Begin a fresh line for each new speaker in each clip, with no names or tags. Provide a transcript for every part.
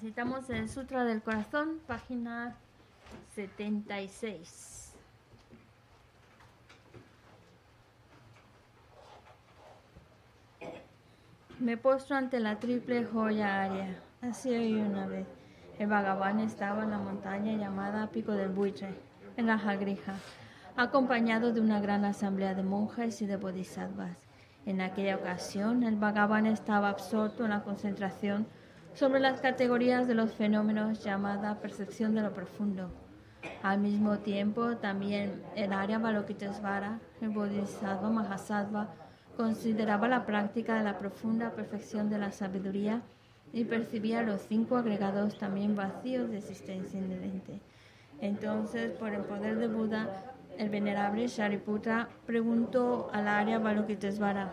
Necesitamos el Sutra del Corazón, página 76. Me postro ante la triple joya aria. Así hoy una vez. El vagabundo estaba en la montaña llamada Pico del Buitre, en la Jagrija, acompañado de una gran asamblea de monjes y de bodhisattvas. En aquella ocasión, el vagabundo estaba absorto en la concentración sobre las categorías de los fenómenos llamada percepción de lo profundo. Al mismo tiempo, también el área Balokitesvara, el Bodhisattva Mahasattva, consideraba la práctica de la profunda perfección de la sabiduría y percibía los cinco agregados también vacíos de existencia inherente. Entonces, por el poder de Buda, el venerable Shariputra preguntó al área Balokitesvara,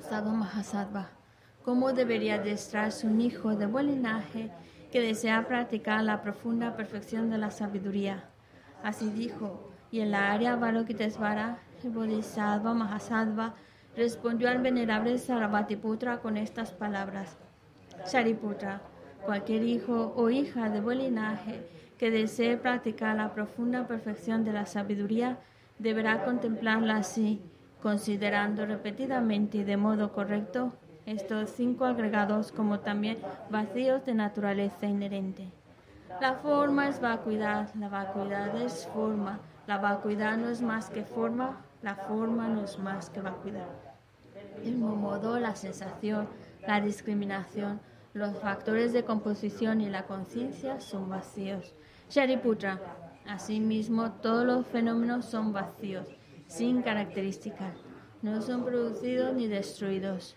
Sadhu Mahasattva, cómo debería adestrarse un hijo de buen linaje que desea practicar la profunda perfección de la sabiduría. Así dijo, y en la área Balokitesvara, el Bodhisattva Mahasattva respondió al venerable Sarabhatiputra con estas palabras. Shariputra, cualquier hijo o hija de buen linaje que desee practicar la profunda perfección de la sabiduría deberá contemplarla así, considerando repetidamente y de modo correcto estos cinco agregados como también vacíos de naturaleza inherente. La forma es vacuidad, la vacuidad es forma, la vacuidad no es más que forma, la forma no es más que vacuidad. Del mismo modo, la sensación, la discriminación, los factores de composición y la conciencia son vacíos. Shariputra, asimismo, todos los fenómenos son vacíos, sin características, no son producidos ni destruidos,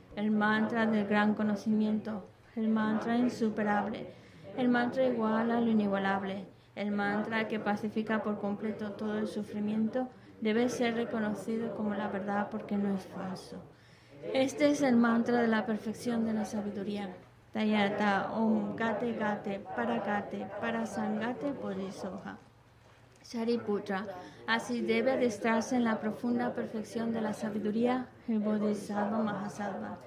el mantra del gran conocimiento, el mantra insuperable, el mantra igual a lo inigualable, el mantra que pacifica por completo todo el sufrimiento, debe ser reconocido como la verdad porque no es falso. Este es el mantra de la perfección de la sabiduría. Tayata Om Gate Gate Paragate Parasangate Bodhisoha. Shariputra, así debe adestrarse en la profunda perfección de la sabiduría el Bodhisattva Mahasattva.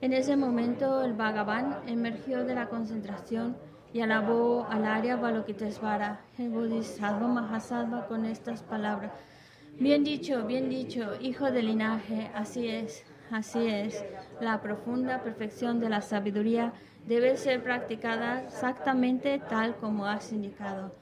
En ese momento el Bhagavan emergió de la concentración y alabó al Arya Balokitesvara, el Bodhisattva Mahasattva, con estas palabras. Bien dicho, bien dicho, hijo del linaje, así es, así es. La profunda perfección de la sabiduría debe ser practicada exactamente tal como has indicado.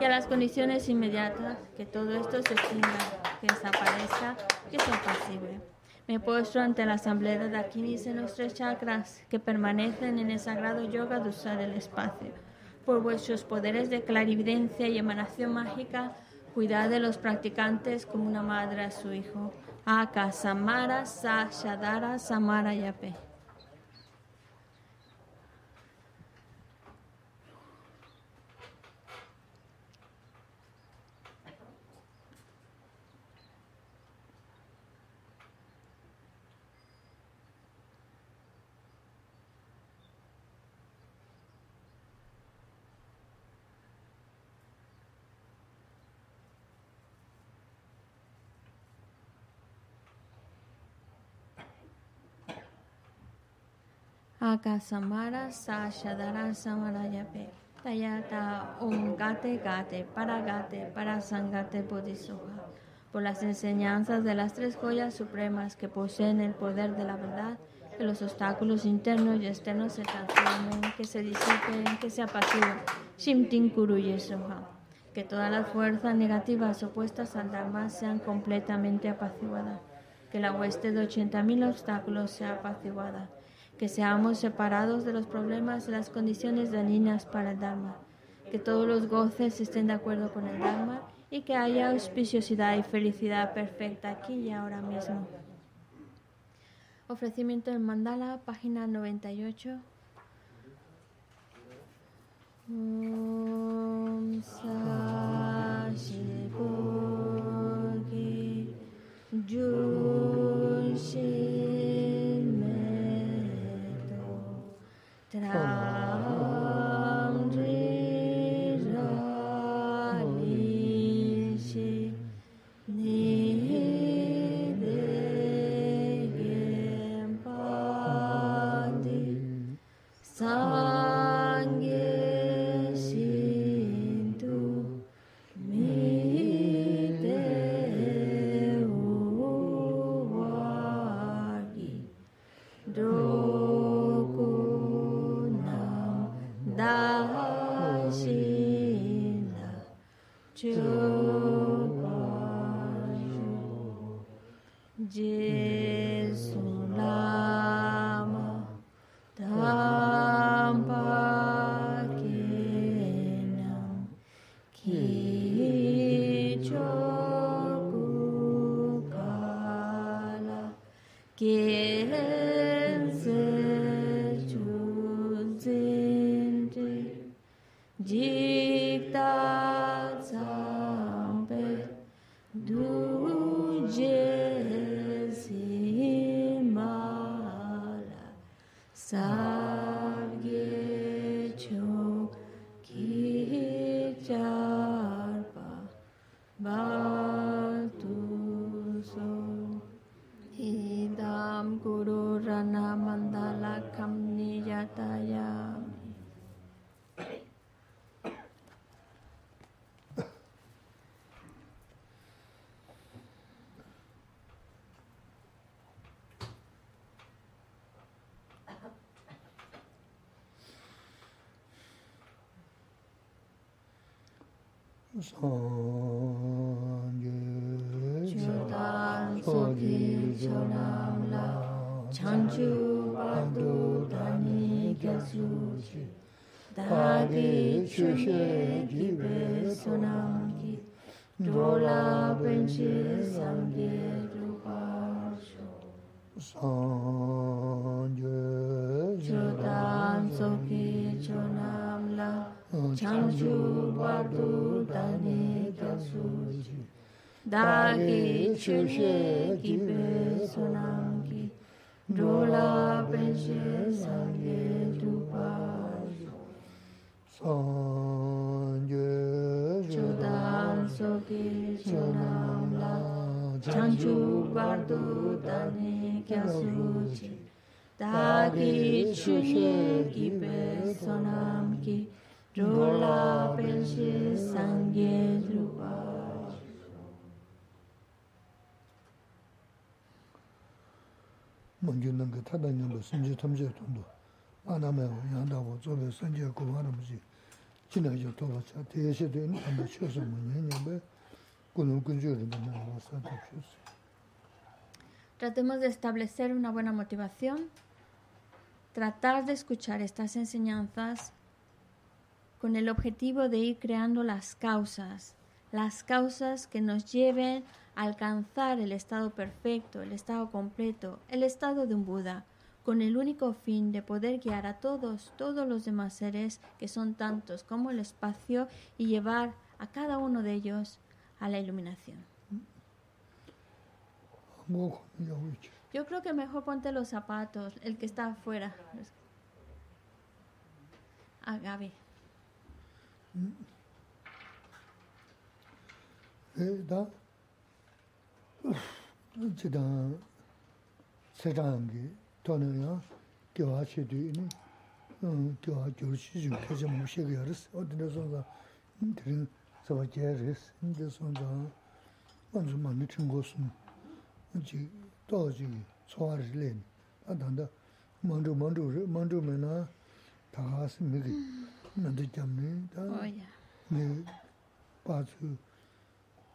y a las condiciones inmediatas, que todo esto se extinga, que desaparezca, que sea posible. Me postro ante la asamblea de Dakinis en los tres chakras que permanecen en el sagrado yoga de usar el espacio. Por vuestros poderes de clarividencia y emanación mágica, cuidad de los practicantes como una madre a su hijo. Aka Samara Sa Shadara Samara Yape. Akasamara Sashadara Samarayape Tayata Om Gate Gate Paragate Parasangate Bodhisoha por las enseñanzas de las tres joyas supremas que poseen el poder de la verdad, que los obstáculos internos y externos se transformen, que se disipen, que se apaciguen. Shimtin Kuru Yesoha. Que todas las fuerzas negativas opuestas al Dharma sean completamente apaciguadas. Que la hueste de 80.000 obstáculos sea apaciguada que seamos separados de los problemas y las condiciones dañinas para el Dharma, que todos los goces estén de acuerdo con el Dharma y que haya auspiciosidad y felicidad perfecta aquí y ahora mismo. Ofrecimiento del mandala, página 98. Om song. dagi chushe kibe sonangi dola penche sangye tupajo sangye chodan soki chonam la chanchu bardu dani kya suchi dagi chushe kibe sonangi dola penche sangye tupajo
먼저 능게 타다님도 선지 탐제 돈도 안하면 양다고 저게 선지 고하는 거지 지나죠 도와서 대시도 한번 쳐서 뭐냐면 꾸는 근저를 나와서 답셨어
Tratemos de establecer una buena motivación, tratar de escuchar estas enseñanzas con el objetivo de ir creando las causas, las causas que nos lleven a alcanzar el estado perfecto, el estado completo, el estado de un Buda, con el único fin de poder guiar a todos, todos los demás seres, que son tantos como el espacio, y llevar a cada uno de ellos a la iluminación. Yo creo que mejor ponte los zapatos, el que está afuera. A ah, Gaby. Mm.
에다 지다 세상기 돈이야 교화치도 있니 음 교화 교시 좀 계속 무시게 알았어 어디서 들은 서버제르스 인데서 먼저 많이 튼 것은 지 또지 소화를 아단다 먼저 먼저 먼저 메나 다 스미기 근데 잠네 다
Oye.
네 바츠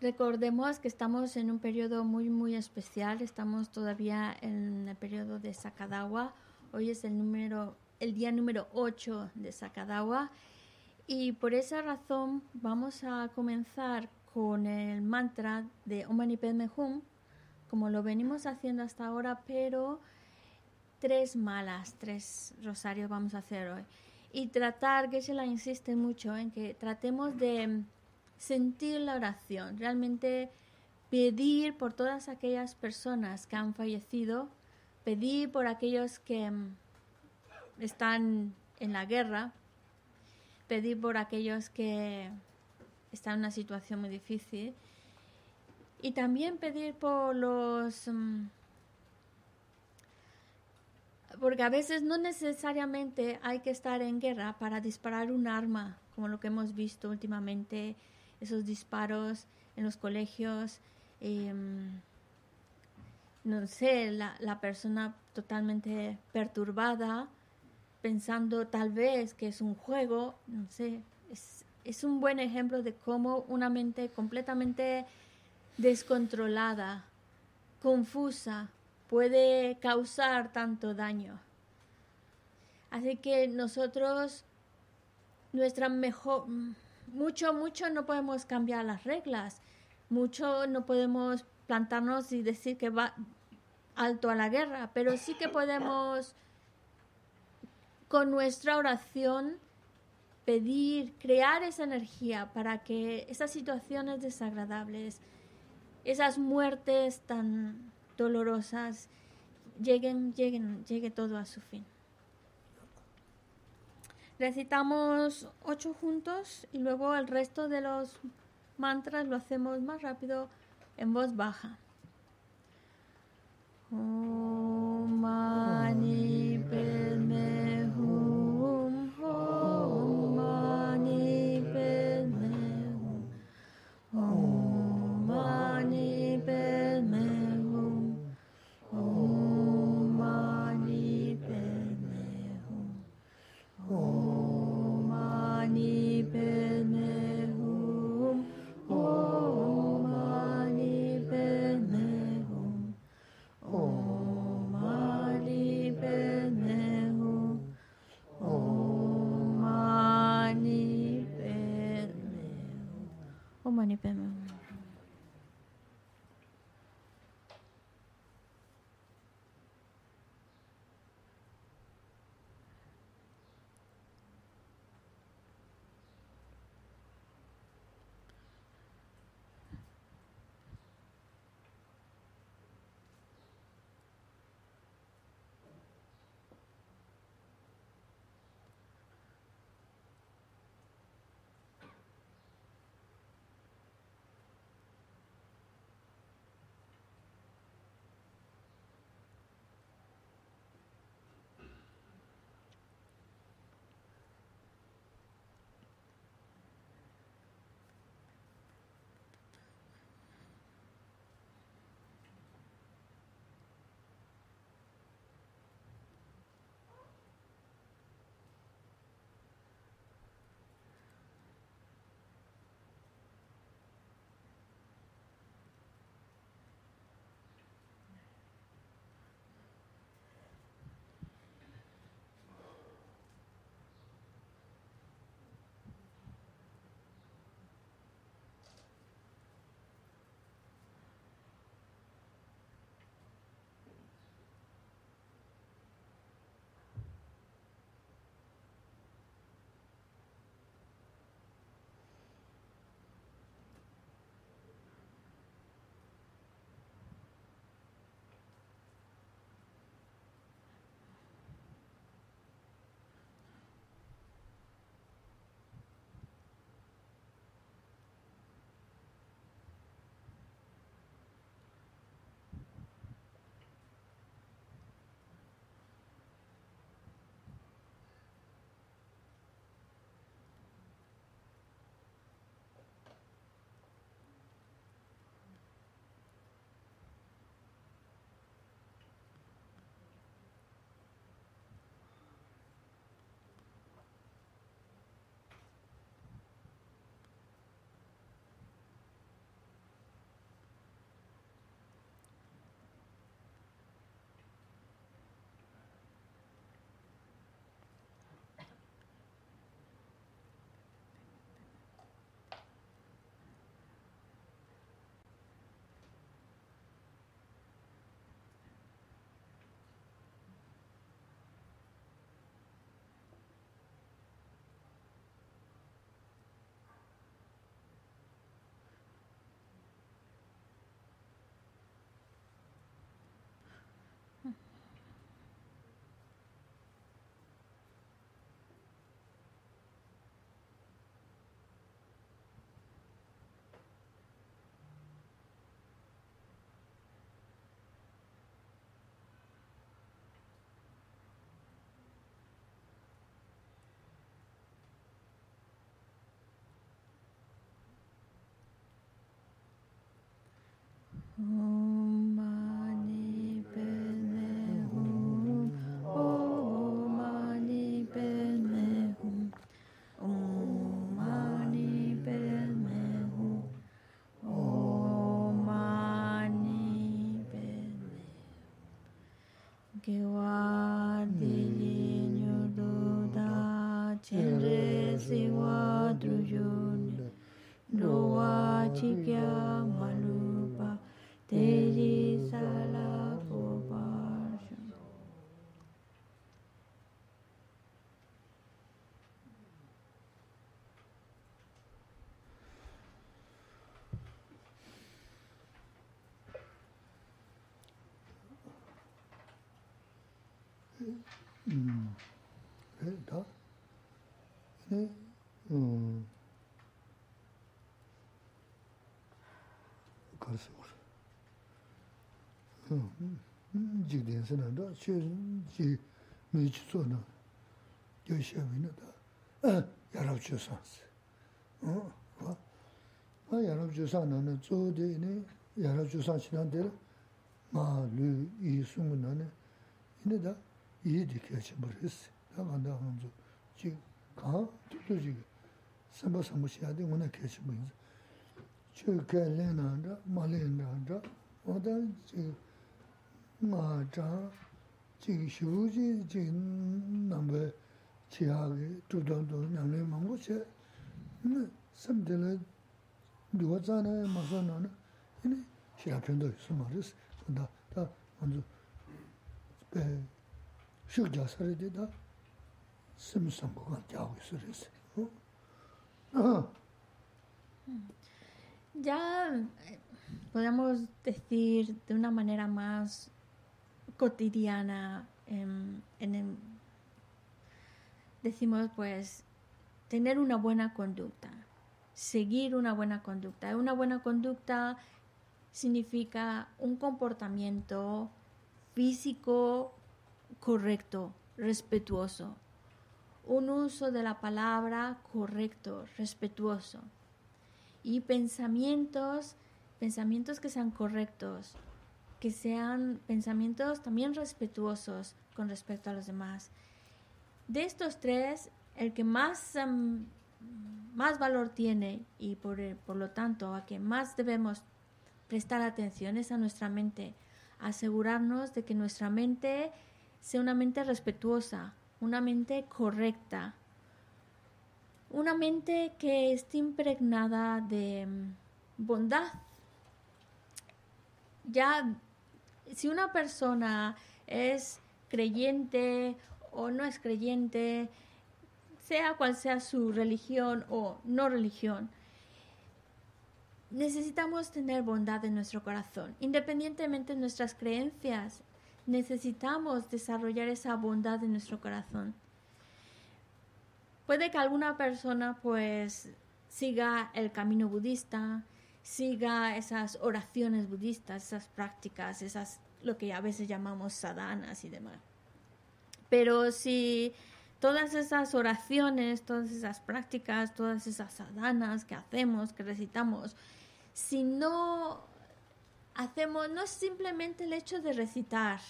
Recordemos que estamos en un periodo muy, muy especial. Estamos todavía en el periodo de Sakadawa. Hoy es el, número, el día número 8 de Sakadawa. Y por esa razón vamos a comenzar con el mantra de Om Mani Padme Hum, como lo venimos haciendo hasta ahora, pero tres malas, tres rosarios vamos a hacer hoy. Y tratar, que se la insiste mucho en que tratemos de sentir la oración, realmente pedir por todas aquellas personas que han fallecido, pedir por aquellos que mm, están en la guerra, pedir por aquellos que están en una situación muy difícil y también pedir por los... mm, porque a veces no necesariamente hay que estar en guerra para disparar un arma, como lo que hemos visto últimamente, esos disparos en los colegios, em, no sé, la, la persona totalmente perturbada pensando tal vez que es un juego, no sé, es, es un buen ejemplo de cómo una mente completamente descontrolada, confusa, puede causar tanto daño. Así que nosotros, nuestra mejor, mucho, mucho no podemos cambiar las reglas, mucho no podemos plantarnos y decir que va alto a la guerra, pero sí que podemos con nuestra oración pedir, crear esa energía para que esas situaciones desagradables, esas muertes tan dolorosas, lleguen, lleguen, llegue todo a su fin. Recitamos ocho juntos y luego el resto de los mantras lo hacemos más rápido en voz baja. Senre siwa drujun, rowa chikya. jik den se na da, che ji
me chi tso na, yo she we na da, yarab che san se. yarab che san na na tso de ne, yarab che san chi na de la, ma lu i sung na ne, ine da, i di kya che bar es, da ka da han zo, ji ka, tu tu ji, samba sambu shi ya de, una kya che bar es. Che kya le na da, ma le na da, oda ji, ngā chā chīk shū chī chīk nāmbā chī hā kī chū tāng tō ñam lī māngbō chē sam tē lē duwa tsā nā mā sā nā nā yinī shī hā pyōntō yī sū mā rī sī tā tā mā bē shūk jā sā rī tī tā sam sam kō kāng jā wī sū rī sī
Ya podemos decir de una manera más cotidiana, em, decimos pues tener una buena conducta, seguir una buena conducta. Una buena conducta significa un comportamiento físico correcto, respetuoso, un uso de la palabra correcto, respetuoso. Y pensamientos, pensamientos que sean correctos, que sean pensamientos también respetuosos con respecto a los demás. De estos tres, el que más, em, más valor tiene y por, el- por lo tanto a que más debemos prestar atención es a nuestra mente, asegurarnos de que nuestra mente sea una mente respetuosa, una mente correcta, una mente que esté impregnada de mm, bondad. Ya, si una persona es creyente o no es creyente, sea cual sea su religión o no religión, necesitamos tener bondad en nuestro corazón, independientemente de nuestras creencias. Necesitamos desarrollar esa bondad en nuestro corazón. Puede que alguna persona pues siga el camino budista, siga esas oraciones budistas, esas prácticas, esas lo que a veces llamamos sadhanas y demás. Pero si todas esas oraciones, todas esas prácticas, todas esas sadhanas que hacemos, que recitamos, si no hacemos, no es simplemente el hecho de recitar,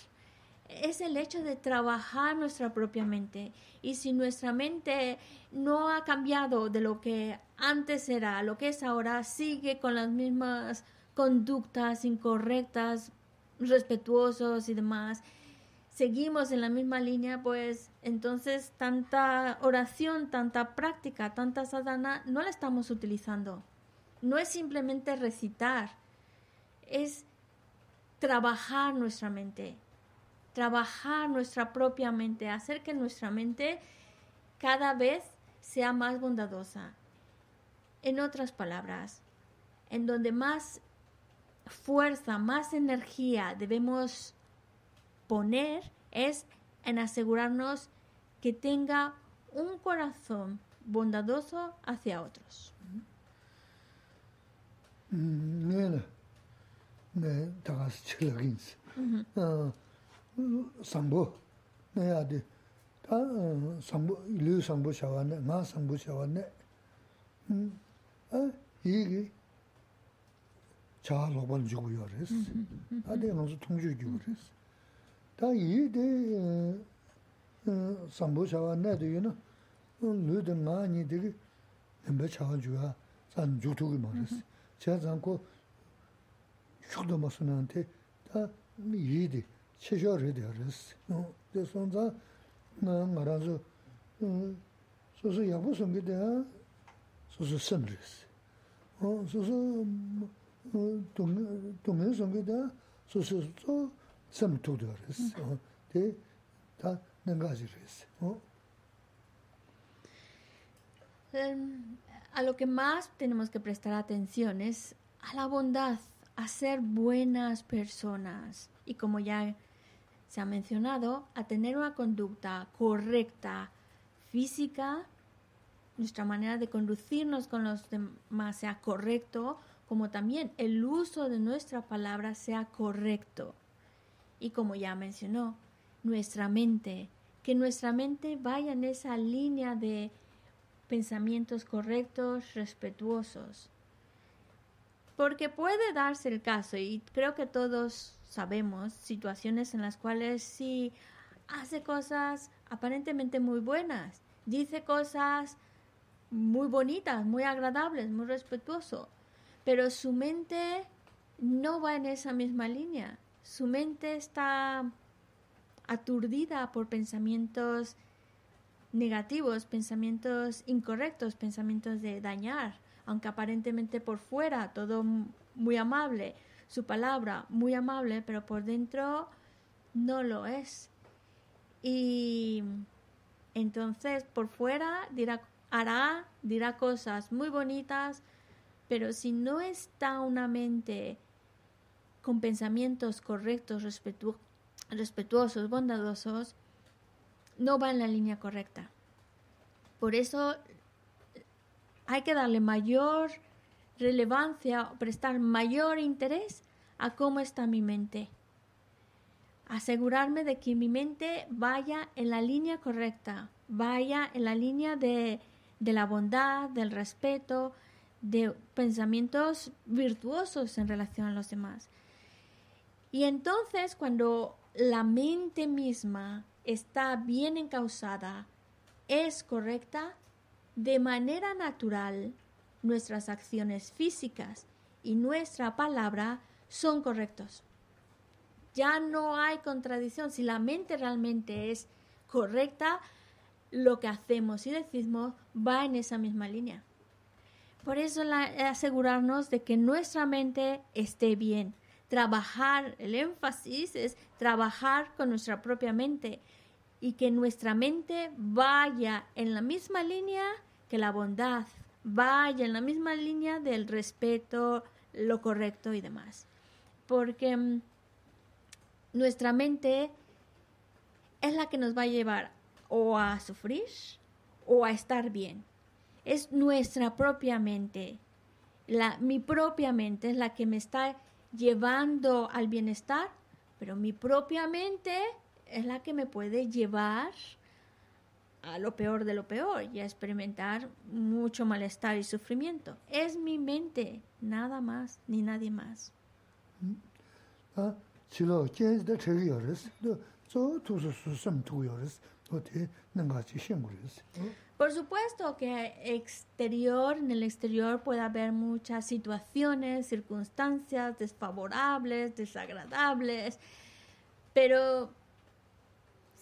es el hecho de trabajar nuestra propia mente. Y si nuestra mente no ha cambiado de lo que antes era, lo que es ahora, sigue con las mismas conductas incorrectas, respetuosos y demás, seguimos en la misma línea, pues entonces tanta oración, tanta práctica, tanta sadhana, no la estamos utilizando. No es simplemente recitar, es trabajar nuestra mente, trabajar nuestra propia mente, hacer que nuestra mente cada vez sea más bondadosa. En otras palabras, en donde más fuerza, más energía debemos poner es en asegurarnos que tenga un corazón bondadoso hacia otros.
네네. 상보. 네, 아디. 다 상보 일류 상보 샤와네, 마 상보 샤와네. 음. 아, 이게 자 로번 주고 요레스. 아디 먼저 통주 주고 그랬어. 다 이데 어, 상보 샤와네 되기는 르드 많이 되게 엠베 차와 주가 산 주투기 말했어. 제가 않고 슈도 마스나한테 다 이해돼. chishore de res. De sonza nga ranzo susu yabu sungi de susu sim res. Susu dungi sungi de susu su sim tu res. De ta nangazi res.
A lo que más tenemos que prestar atención es a la bondad, a ser buenas personas. Y como ya se ha mencionado, a tener una conducta correcta, física, nuestra manera de conducirnos con los demás sea correcto, como también el uso de nuestra palabra sea correcto. Y como ya mencionó, nuestra mente, que nuestra mente vaya en esa línea de pensamientos correctos, respetuosos. Porque puede darse el caso, y creo que todos sabemos, situaciones en las cuales sí hace cosas aparentemente muy buenas, dice cosas muy bonitas, muy agradables, muy respetuoso, pero su mente no va en esa misma línea. Su mente está aturdida por pensamientos negativos, pensamientos incorrectos, pensamientos de dañar, aunque aparentemente por fuera todo muy amable, su palabra muy amable, pero por dentro no lo es. Y entonces por fuera dirá, hará, dirá cosas muy bonitas, pero si no está una mente con pensamientos correctos, respetuosos, bondadosos, no va en la línea correcta. Por eso hay que darle mayor relevancia, prestar mayor interés a cómo está mi mente. Asegurarme de que mi mente vaya en la línea correcta, vaya en la línea de, de la bondad, del respeto, de pensamientos virtuosos en relación a los demás. Y entonces cuando la mente misma está bien encausada, es correcta, de manera natural nuestras acciones físicas y nuestra palabra son correctos. Ya no hay contradicción. Si la mente realmente es correcta, lo que hacemos y decimos va en esa misma línea. Por eso asegurarnos de que nuestra mente esté bien. Trabajar, el énfasis es trabajar con nuestra propia mente, y que nuestra mente vaya en la misma línea que la bondad, vaya en la misma línea del respeto, lo correcto y demás. Porque mm, nuestra mente es la que nos va a llevar o a sufrir o a estar bien. Es nuestra propia mente. Mi propia mente es la que me está llevando al bienestar, pero mi propia mente es la que me puede llevar a lo peor de lo peor y a experimentar mucho malestar y sufrimiento. Es mi mente, nada más, ni nadie más. Por supuesto que exterior, en el exterior puede haber muchas situaciones, circunstancias desfavorables, desagradables, pero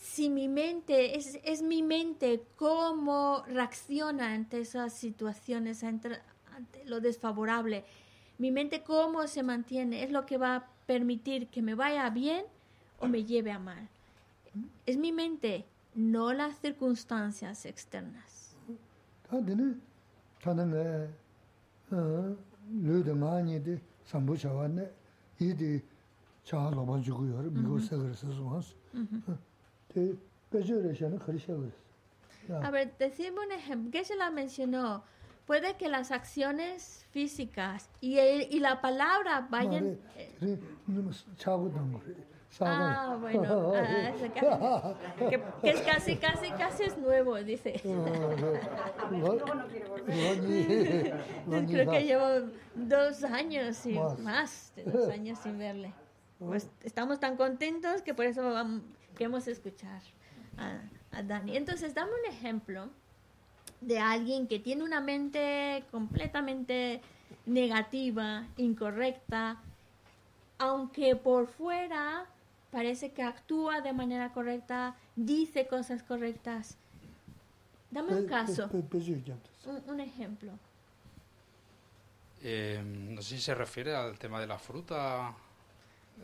si mi mente, es, es mi mente cómo reacciona ante esas situaciones, ante, lo desfavorable, mi mente cómo se mantiene, es lo que va a permitir que me vaya bien o me lleve a mal. Es mi mente, no las circunstancias externas. A ver, decime un ejemplo. ¿Qué se la mencionó? Puede que las acciones físicas y, y la palabra vayan... Ah, bueno, ah, que, que, es casi, casi, casi es nuevo, dice. Creo que llevo dos años y más. de dos años sin verle. Pues estamos tan contentos que por eso queremos escuchar a, Dani. Entonces, dame un ejemplo de alguien que tiene una mente completamente negativa, incorrecta, aunque por fuera parece que actúa de manera correcta, dice cosas correctas. Dame un caso, un ejemplo.
Eh, no sé si se refiere al tema de la fruta.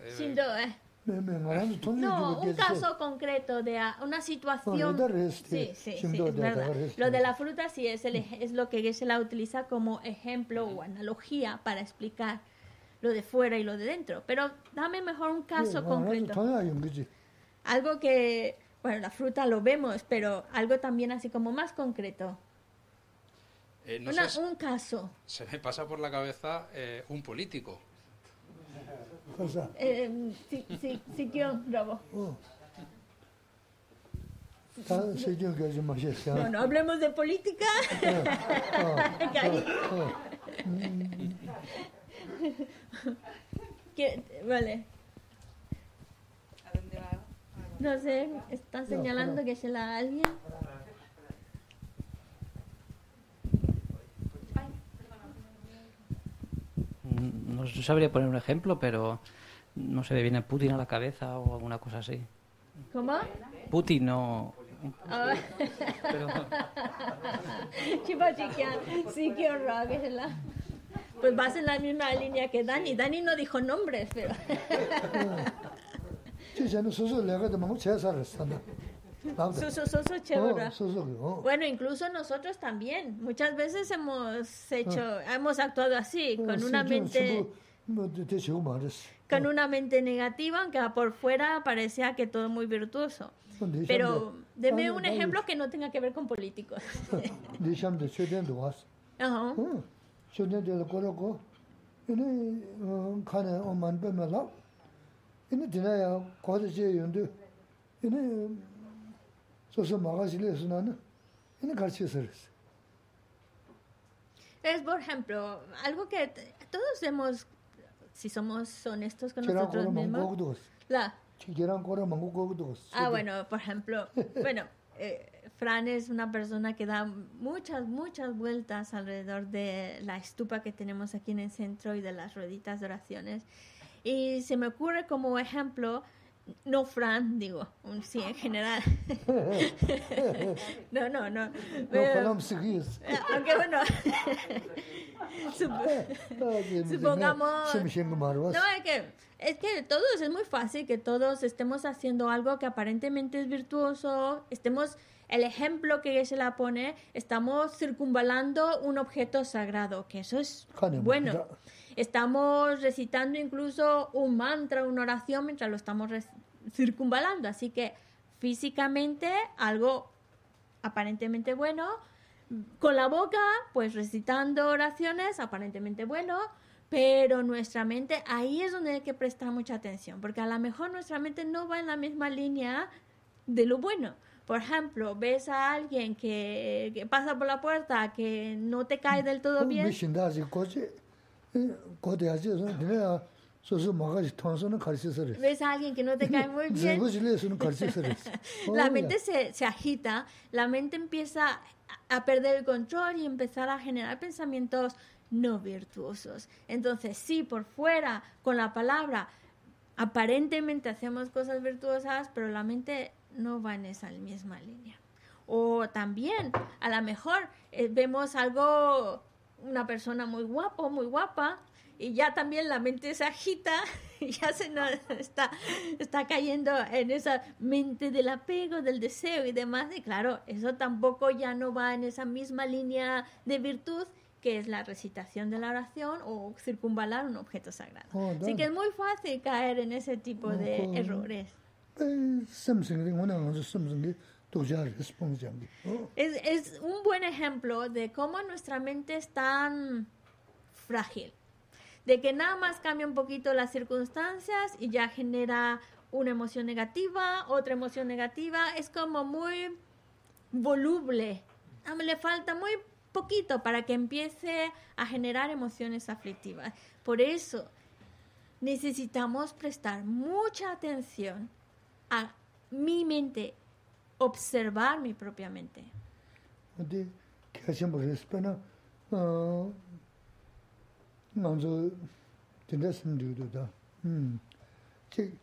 eh,
Sin duda, No, un caso concreto de una situación. Sí, sí, sí, es
da
verdad. Lo de la fruta sí es, el, es lo que se la utiliza como ejemplo o analogía para explicar lo de fuera y lo de dentro. Pero dame mejor un caso concreto. Algo que, bueno, la fruta lo vemos, pero algo también así como más concreto.
eh, no
Una-
sé,
un caso.
se me pasa por la cabeza eh, un político.
Cosa?
Eh,
si, si, Sikión Bravo. Oh. No,
no hablemos de política.
Mm.
¿Qué? Vale.
¿A dónde va?
Ah, no sé, está señalando que se la alguien.
No sabría poner un ejemplo, pero no se me viene Putin a la cabeza o alguna cosa así.
¿Cómo?
Putin no...
Ah,
Pero,
Chipa chiquia, sí, qué horror, que se la... Pues vas en la misma línea que Dani. Dani no dijo nombres, pero... Su, chévere. Bueno, incluso nosotros también. Muchas veces hemos hecho, hemos actuado así, con una mente... Con una mente negativa, aunque por fuera parecía que todo muy virtuoso. Pero deme un ejemplo que no tenga que ver con políticos. Ajá.
소소 마가실에서 나는 이네 같이 있었어.
Es, por ejemplo, algo que t- todos hemos, si somos honestos con
계란
nosotros
거로 먹고
mismos,
거기도 갔어.
la,
계란 거로 먹고 거기도 갔어.
Ah, bueno, por ejemplo, bueno, eh, Fran es una persona que da muchas, muchas vueltas alrededor de la estupa que tenemos aquí en el centro y de las rueditas de oraciones. Y se me ocurre como ejemplo, no, Fran, digo, sí, en general. no, no, no. Pero, no, Aunque ah, bueno, supongamos... No, es que, es que todos, es muy fácil que todos estemos haciendo algo que aparentemente es virtuoso, estemos, el ejemplo que se la pone, estamos circunvalando un objeto sagrado, que eso es bueno. Estamos recitando incluso un mantra, una oración mientras lo estamos circunvalando, así que físicamente algo aparentemente bueno, con la boca, pues recitando oraciones, aparentemente bueno, pero nuestra mente, ahí es donde hay que prestar mucha atención, porque a lo mejor nuestra mente no va en la misma línea de lo bueno. Por ejemplo, ves a alguien que, que pasa por la puerta que no te cae del todo bien, Ves a alguien que no te cae muy bien. la mente se, se agita, la mente empieza a perder el control y empezar a generar pensamientos no virtuosos. Entonces, sí, por fuera, con la palabra, aparentemente hacemos cosas virtuosas, pero la mente no va en esa misma línea. O también, a lo mejor eh, vemos algo una persona muy guapo, muy guapa, y ya también la mente se agita, y ya se nos está, está cayendo en esa mente del apego, del deseo y demás. Y claro, eso tampoco ya no va en esa misma línea de virtud que es la recitación de la oración o circunvalar un objeto sagrado.
Oh,
Así que es muy fácil caer en ese tipo de
Oh,
errores.
샘
es, es un buen ejemplo de cómo nuestra mente es tan frágil, de que nada más cambia un poquito las circunstancias y ya genera una emoción negativa, otra emoción negativa, es como muy voluble, ah, le falta muy poquito para que empiece a generar emociones aflictivas. Por eso necesitamos prestar mucha atención a mi mente
observarme propiamente. De que se me respena non zo tendes me do da. Hm. Che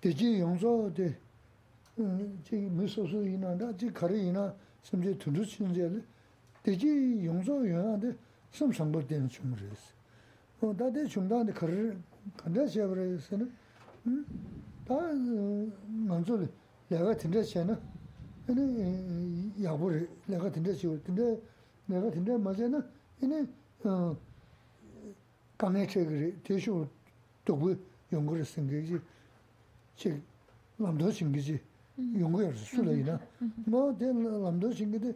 de ji yong zo de hmm, che me so so ina da ji kare ina sem je tu du chin je de ji yong zo ya de sem sang bo den chung res. O da de chung da de kare kanda se bre se ne. Hm. Da non zo le ya ga tendes che na 아니 야보를 내가 진짜 지고 근데 내가 진짜 맞아는 이네 어 강에 책을 대쇼 또 연구를 생기지 즉 남도 신기지 연구를 수레이나 뭐대 남도 신기데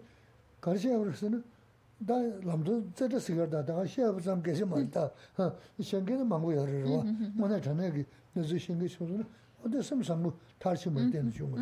가르쳐 버렸으나 다 남도 저저 시gar다 다 시합 좀 계시 말다 어 신기는 망고 열으러 뭐네 전에기 너저 신기 소는 어디 섬상고 탈시 못 되는 중국에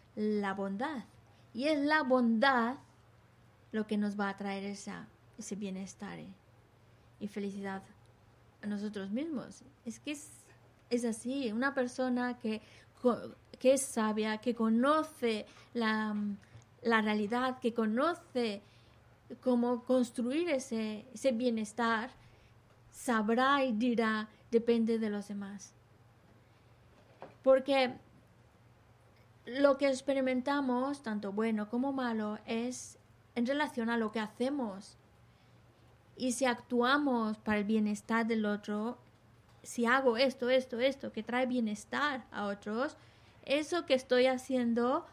la bondad. Y es la bondad lo que nos va a traer esa, ese bienestar y felicidad a nosotros mismos. Es que es, es así. Una persona que, que es sabia, que conoce la, la realidad, que conoce cómo construir ese, ese bienestar, sabrá y dirá, depende de los demás. Porque lo que experimentamos, tanto bueno como malo, es en relación a lo que hacemos. Y si actuamos para el bienestar del otro, si hago esto, esto, esto, que trae bienestar a otros, eso que estoy haciendo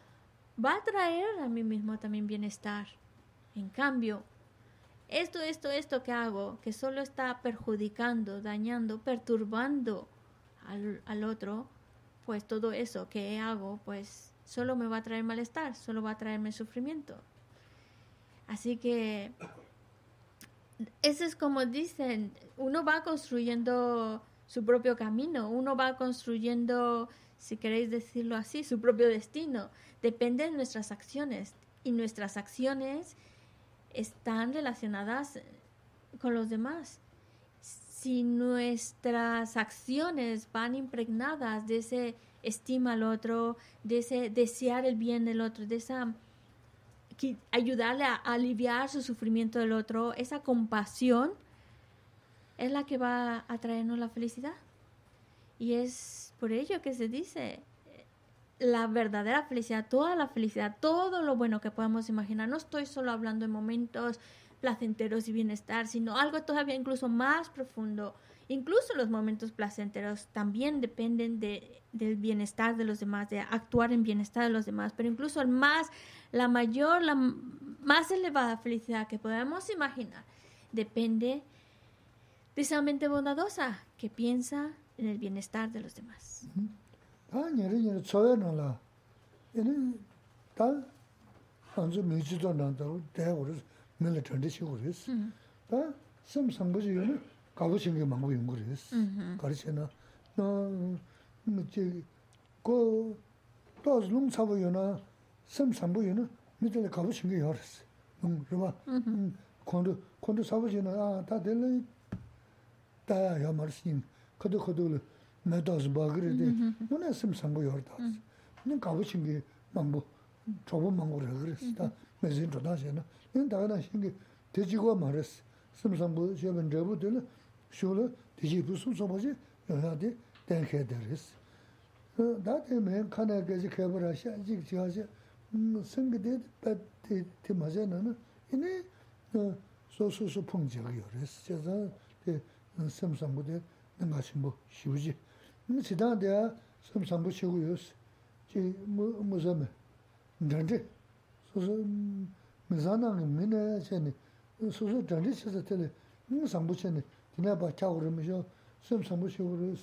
va a traer a mí mismo también bienestar. En cambio, esto, esto, esto que hago, que solo está perjudicando, dañando, perturbando al, al otro, pues todo eso que hago, pues solo me va a traer malestar, solo va a traerme sufrimiento. Así que eso es como dicen, uno va construyendo su propio camino, uno va construyendo, si queréis decirlo así, su propio destino. Depende de nuestras acciones y nuestras acciones están relacionadas con los demás. Si nuestras acciones van impregnadas de ese estima al otro, de ese desear el bien del otro, de esa ayudarle a aliviar su sufrimiento del otro, esa compasión es la que va a traernos la felicidad. Y es por ello que se dice eh, la verdadera felicidad, toda la felicidad, todo lo bueno que podamos imaginar. No estoy solo hablando de momentos placenteros y bienestar, sino algo todavía incluso más profundo. Incluso los momentos placenteros también dependen de, del bienestar de los demás, de actuar en bienestar de los demás, pero incluso el más, la mayor, la más elevada felicidad que podemos imaginar depende de esa mente bondadosa que piensa en el bienestar de los demás.
nyeri tsowe nangla, ene 다 한주 미지도 난다고 대우를 밀레 전대시 그랬어. 다 섬상부지 요는 가보신 게 망고 연구랬어. 가르치나 너 뭐지 그 또lum사부 요나 섬상부 요는 밑에 가보신 게 열었어. 음, 그봐. 음, 콘도 콘도 사부지나 아, 다 될래 다야 야 말씀. 그도 그도 매다스 바그르데 너네 섬상부 열다. 는 가보신 게 망고 좁은 망고를 그랬어. 매진 조다시나. 는 다나 신게 돼지고 말했어. 섬상부 저번 저부들 쇼로 돼지 무슨 소바지 여하데 땡해 되랬어. 어 다음에 칸에까지 개발하셔 아직 지하셔 음 생기데 빠티 티 맞아나는 이네 어 소소소 풍적이 그랬어. 제가 그 섬상부대 내가 뭐 쉬우지. 음 지다데 섬상부 쉬고요스. 지뭐 무슨 근데 소소 미자나는 미네 챤니 소소 단지 쳐서 tel에 음 상부체네 지나 봐 차고르면서 섬 상부식으로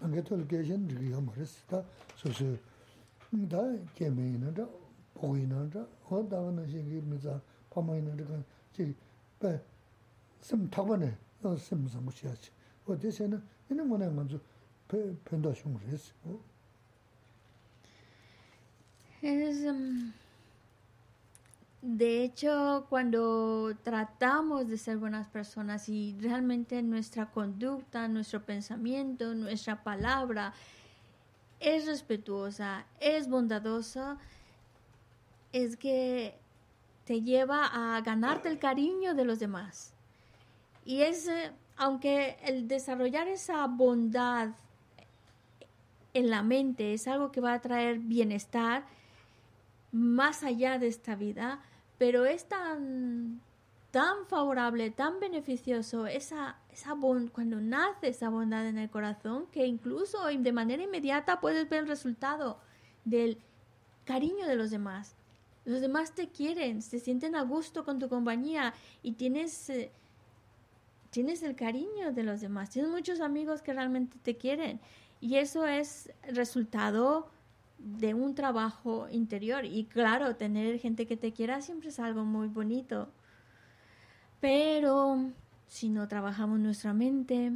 안게톨 계신 리가 말했다 소소 다 개메이나다 보이나다 어다는 시기 미자 파마이나다 지배 섬 타고네 어 섬 상부시야지 어디서는 이는 뭐냐 먼저 pe penda shung res.
Es, em, de hecho, cuando tratamos de ser buenas personas y realmente nuestra conducta, nuestro pensamiento, nuestra palabra es respetuosa, es bondadosa, es que te lleva a ganarte el cariño de los demás. Y es, aunque el desarrollar esa bondad en la mente es algo que va a traer bienestar más allá de esta vida, pero es tan, tan favorable, tan beneficioso esa, esa cuando nace esa bondad en el corazón que incluso de manera inmediata puedes ver el resultado del cariño de los demás. Los demás te quieren, se sienten a gusto con tu compañía y tienes, eh, tienes el cariño de los demás. Tienes muchos amigos que realmente te quieren y eso es resultado de un trabajo interior. Y claro, tener gente que te quiera siempre es algo muy bonito. Pero si no trabajamos nuestra mente,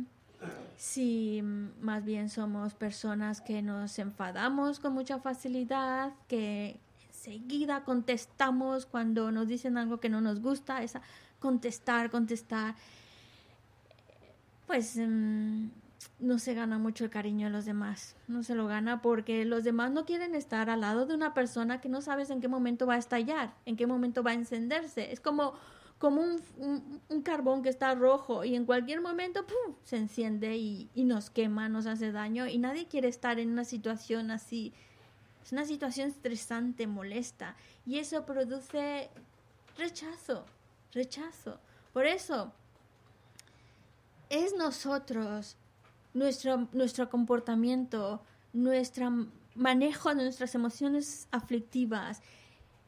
si más bien somos personas que nos enfadamos con mucha facilidad, que enseguida contestamos cuando nos dicen algo que no nos gusta, esa contestar, contestar, pues mm, no se gana mucho el cariño de los demás, no se lo gana porque los demás no quieren estar al lado de una persona que no sabes en qué momento va a estallar, en qué momento va a encenderse. Es como, como un, un- carbón que está rojo y en cualquier momento se enciende y, y nos quema, nos hace daño y nadie quiere estar en una situación así. Es una situación estresante, molesta y eso produce rechazo, rechazo. Por eso es nosotros, nuestro, nuestro comportamiento, nuestro manejo de nuestras emociones aflictivas,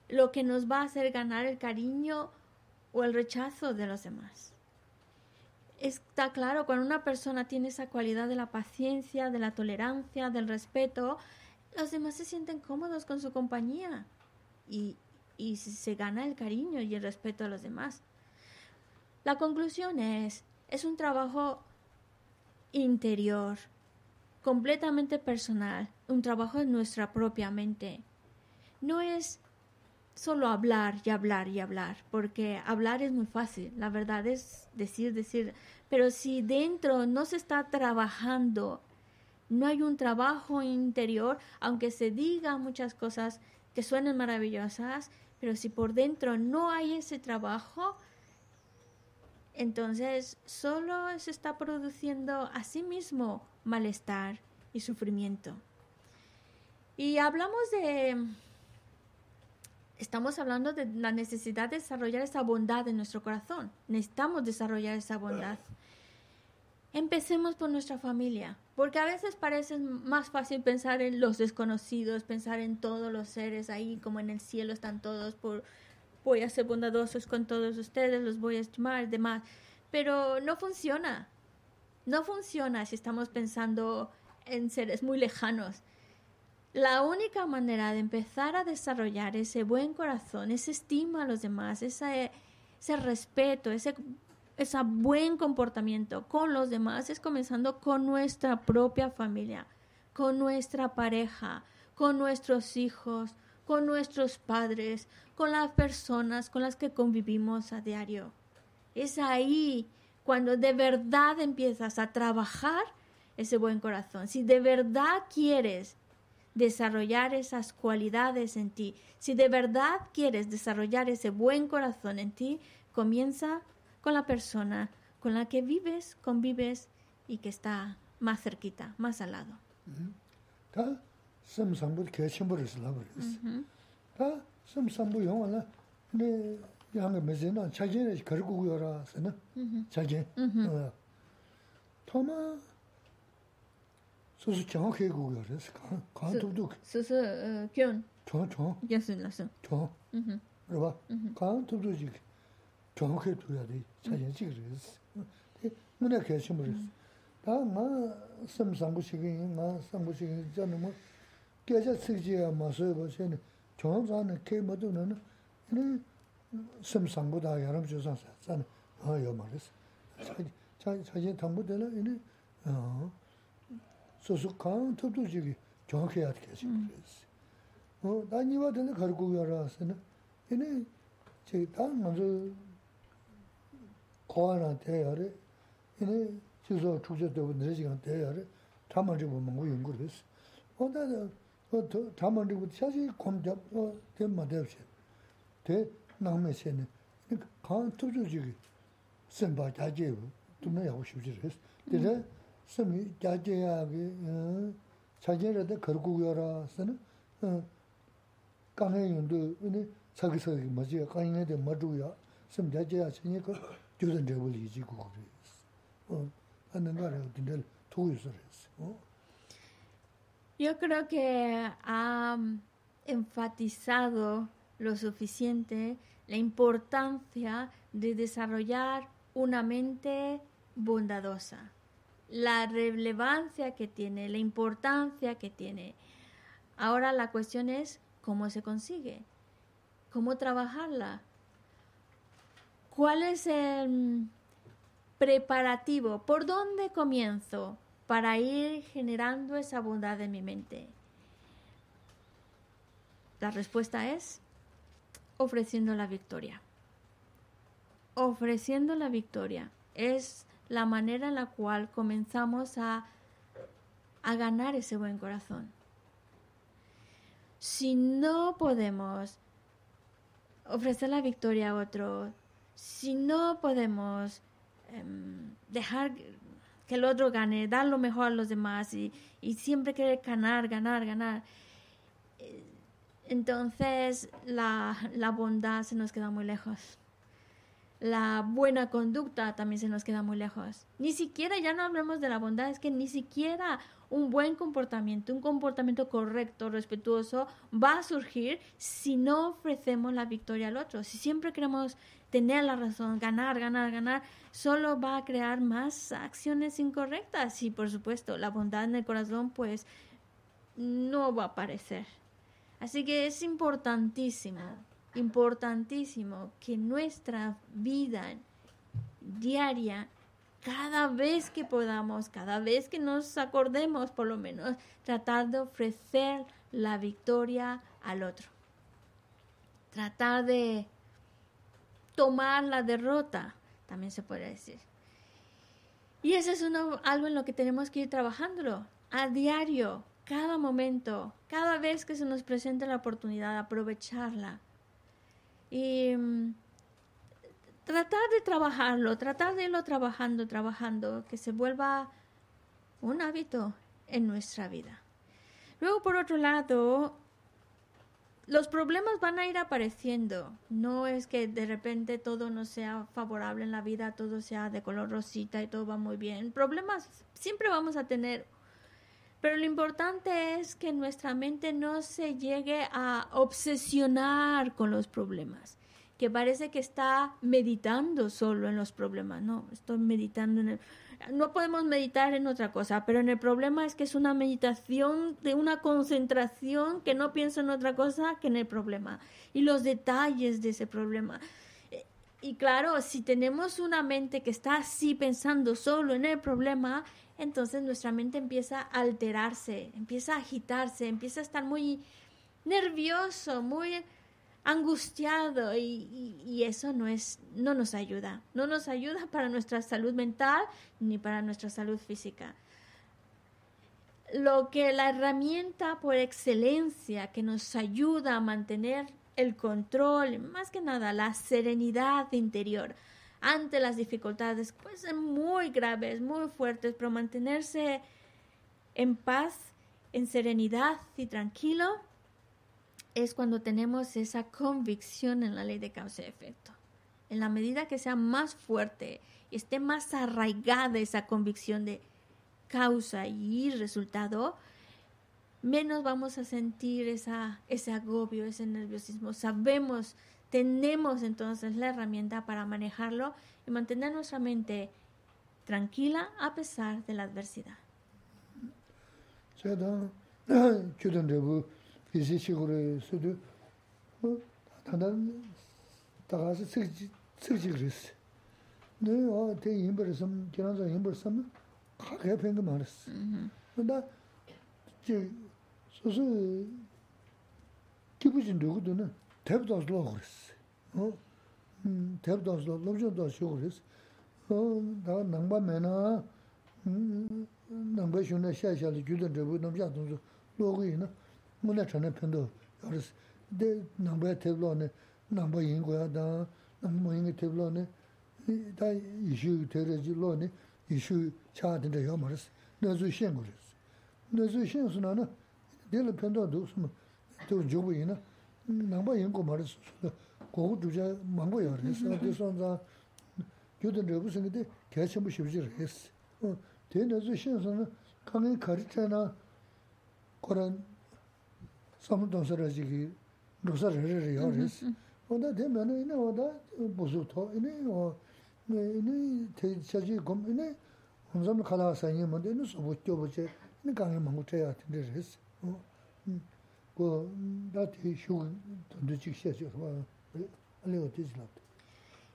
lo que nos va a hacer ganar el cariño o el rechazo de los demás. Está claro, cuando una persona tiene esa cualidad de la paciencia, de la tolerancia, del respeto, los demás se sienten cómodos con su compañía y, y se gana el cariño y el respeto de los demás. La conclusión es, es un trabajo interior, completamente personal, un trabajo en nuestra propia mente. No es solo hablar y hablar y hablar, porque hablar es muy fácil, la verdad es decir, decir, pero si dentro no se está trabajando, no hay un trabajo interior, aunque se diga muchas cosas que suenen maravillosas, pero si por dentro no hay ese trabajo, entonces solo se está produciendo a sí mismo malestar y sufrimiento. Y hablamos de... Estamos hablando de la necesidad de desarrollar esa bondad en nuestro corazón. Necesitamos desarrollar esa bondad. Empecemos por nuestra familia, porque a veces parece más fácil pensar en los desconocidos, pensar en todos los seres ahí, como en el cielo están todos, por voy a ser bondadosos con todos ustedes, los voy a estimar, demás. Pero no funciona. No funciona si estamos pensando en seres muy lejanos. La única manera de empezar a desarrollar ese buen corazón, esa estima a los demás, ese, ese respeto, ese, ese buen comportamiento con los demás es comenzando con nuestra propia familia, con nuestra pareja, con nuestros hijos, con nuestros padres, con las personas con las que convivimos a diario. Es ahí cuando de verdad empiezas a trabajar ese buen corazón. Si de verdad quieres desarrollar esas cualidades en ti, si de verdad quieres desarrollar ese buen corazón en ti, comienza con la persona con la que vives, convives y que está más cerquita, más al lado.
다섬 sīm sāmbu kē chīmbu rīs labu rīs. Tā sīm sāmbu yōngwa nā, nē yānga mē zī nā chāgyē rā kārī gu yō rā sī nā, chāgyē.
Tō mā sūsū
chāng kē
gu yō
rīs, kāng tūp tūk. Sūsū gyōn? Chōng, chōng. Gyā sūn lā sūn. Chōng. Rā bā, kāng tūp tūk jīg chāng kē tū yā rī, chāgyē jīg rīs. Nē kē chīmbu rīs. Tā ngā sīm sāmbu shīgī, ngā sāmbu shīgī, jā nū mō, 계좌 쓰지야 마서 보세요 정상은 개 모두는 이 섬상보다 여름 조사사 산 어요 말이스 자 자진 당부되나 이네 어 소소 칸 토도 지기 정확해야 되겠지 그랬어. 어, 나니와 되는 가르고 열어서는 얘네 제 다른 먼저 거하나 대야래. 얘네 지서 주제도 내 시간 대야래. 다만 좀 보면 뭐 연구를 했어. 어, 나도 어, 다만 좀 사실 검잡 어, 된마 대없이. 대 남매세는 taman rikwa chashi komchab, te madab she, te nangme she ne, kaan tupchoo chigi senpa jaje yu, tumna yago shibji res. Tere sami jaje yaagi, chaje rada karguyo ra, sana, kange yundu, sagi sagi maji, kange de madu ya, sami jaje yaa chanye ka gyudan jago li iji gugu res. Ananga raya dindal tugu yu
Yo creo que ha enfatizado lo suficiente la importancia de desarrollar una mente bondadosa. la relevancia que tiene, la importancia que tiene. Ahora la cuestión es cómo se consigue, cómo trabajarla, cuál es el preparativo, por dónde comienzo para ir generando esa bondad en mi mente. La respuesta es ofreciendo la victoria. Ofreciendo la victoria es la manera en la cual comenzamos a, a ganar ese buen corazón. Si no podemos ofrecer la victoria a otro, si no podemos em, dejar que el otro gane, dar lo mejor a los demás y, y siempre querer ganar, ganar, ganar, entonces la, la bondad se nos queda muy lejos la buena conducta también se nos queda muy lejos. Ni siquiera, ya no hablemos de la bondad, es que ni siquiera un buen comportamiento, un comportamiento correcto, respetuoso, va a surgir si no ofrecemos la victoria al otro. Si siempre queremos tener la razón, ganar, ganar, ganar, solo va a crear más acciones incorrectas y por supuesto la bondad en el corazón pues no va a aparecer. Así que es importantísimo importantísimo que nuestra vida diaria, cada vez que podamos, cada vez que nos acordemos por lo menos, tratar de ofrecer la victoria al otro. Tratar de tomar la derrota, también se puede decir. Y eso es algo en lo que tenemos que ir trabajándolo a diario, cada momento, cada vez que se nos presente la oportunidad, aprovecharla y mm, tratar de trabajarlo, tratar de irlo trabajando, trabajando, que se vuelva un hábito en nuestra vida. Luego, por otro lado, los problemas van a ir apareciendo. No es que de repente todo no sea favorable en la vida, todo sea de color rosita y todo va muy bien. Problemas siempre vamos a tener pero lo importante es que nuestra mente no se llegue a obsesionar con los problemas, que parece que está meditando solo en los problemas. No, estoy meditando en el... No podemos meditar en otra cosa, pero en el problema es que es una meditación de una concentración que no pienso en otra cosa que en el problema y los detalles de ese problema. Y claro, si tenemos una mente que está así pensando solo en el problema, entonces nuestra mente empieza a alterarse, empieza a agitarse, empieza a estar muy nervioso, muy angustiado y, eso no es no nos ayuda. No nos ayuda para nuestra salud mental ni para nuestra salud física. Lo que la herramienta por excelencia que nos ayuda a mantener el control más que nada la serenidad interior ante las dificultades, ser muy graves, muy fuertes, pero mantenerse en paz, en serenidad y tranquilo, es cuando tenemos esa convicción en la ley de causa y efecto. En la medida que sea más fuerte y esté más arraigada esa convicción de causa y resultado, menos vamos a sentir esa, ese agobio, ese nerviosismo. Sabemos tenemos entonces la herramienta para manejarlo y mantener nuestra mente tranquila a pesar de la adversidad.
나 제 소소 기부진 누구도는 대부도 로 그랬어. 어? 음, 대부도 로저도 쇼 그랬어. 어, 나 남바매나 음, 남바슈네 샤샤리 주던 저 남자 동서 로그이나 뭐나 전에 편도 그랬어. 데 남바 대부로네 남바 인고야 다 남바 인게 대부로네 다 이슈 되려지 로네 이슈 차한테 요 말았어. 너도 시행 그랬어. 너도 시행스나나 내가 편도도 무슨 또 조부이나 남바 인고 말았어. 고고 두자 망고야 그랬어. 그래서 교든 무슨 근데 개체 뭐 쉽지 했어. 어, 대너도 시행스나 강에 가르쳐나 그런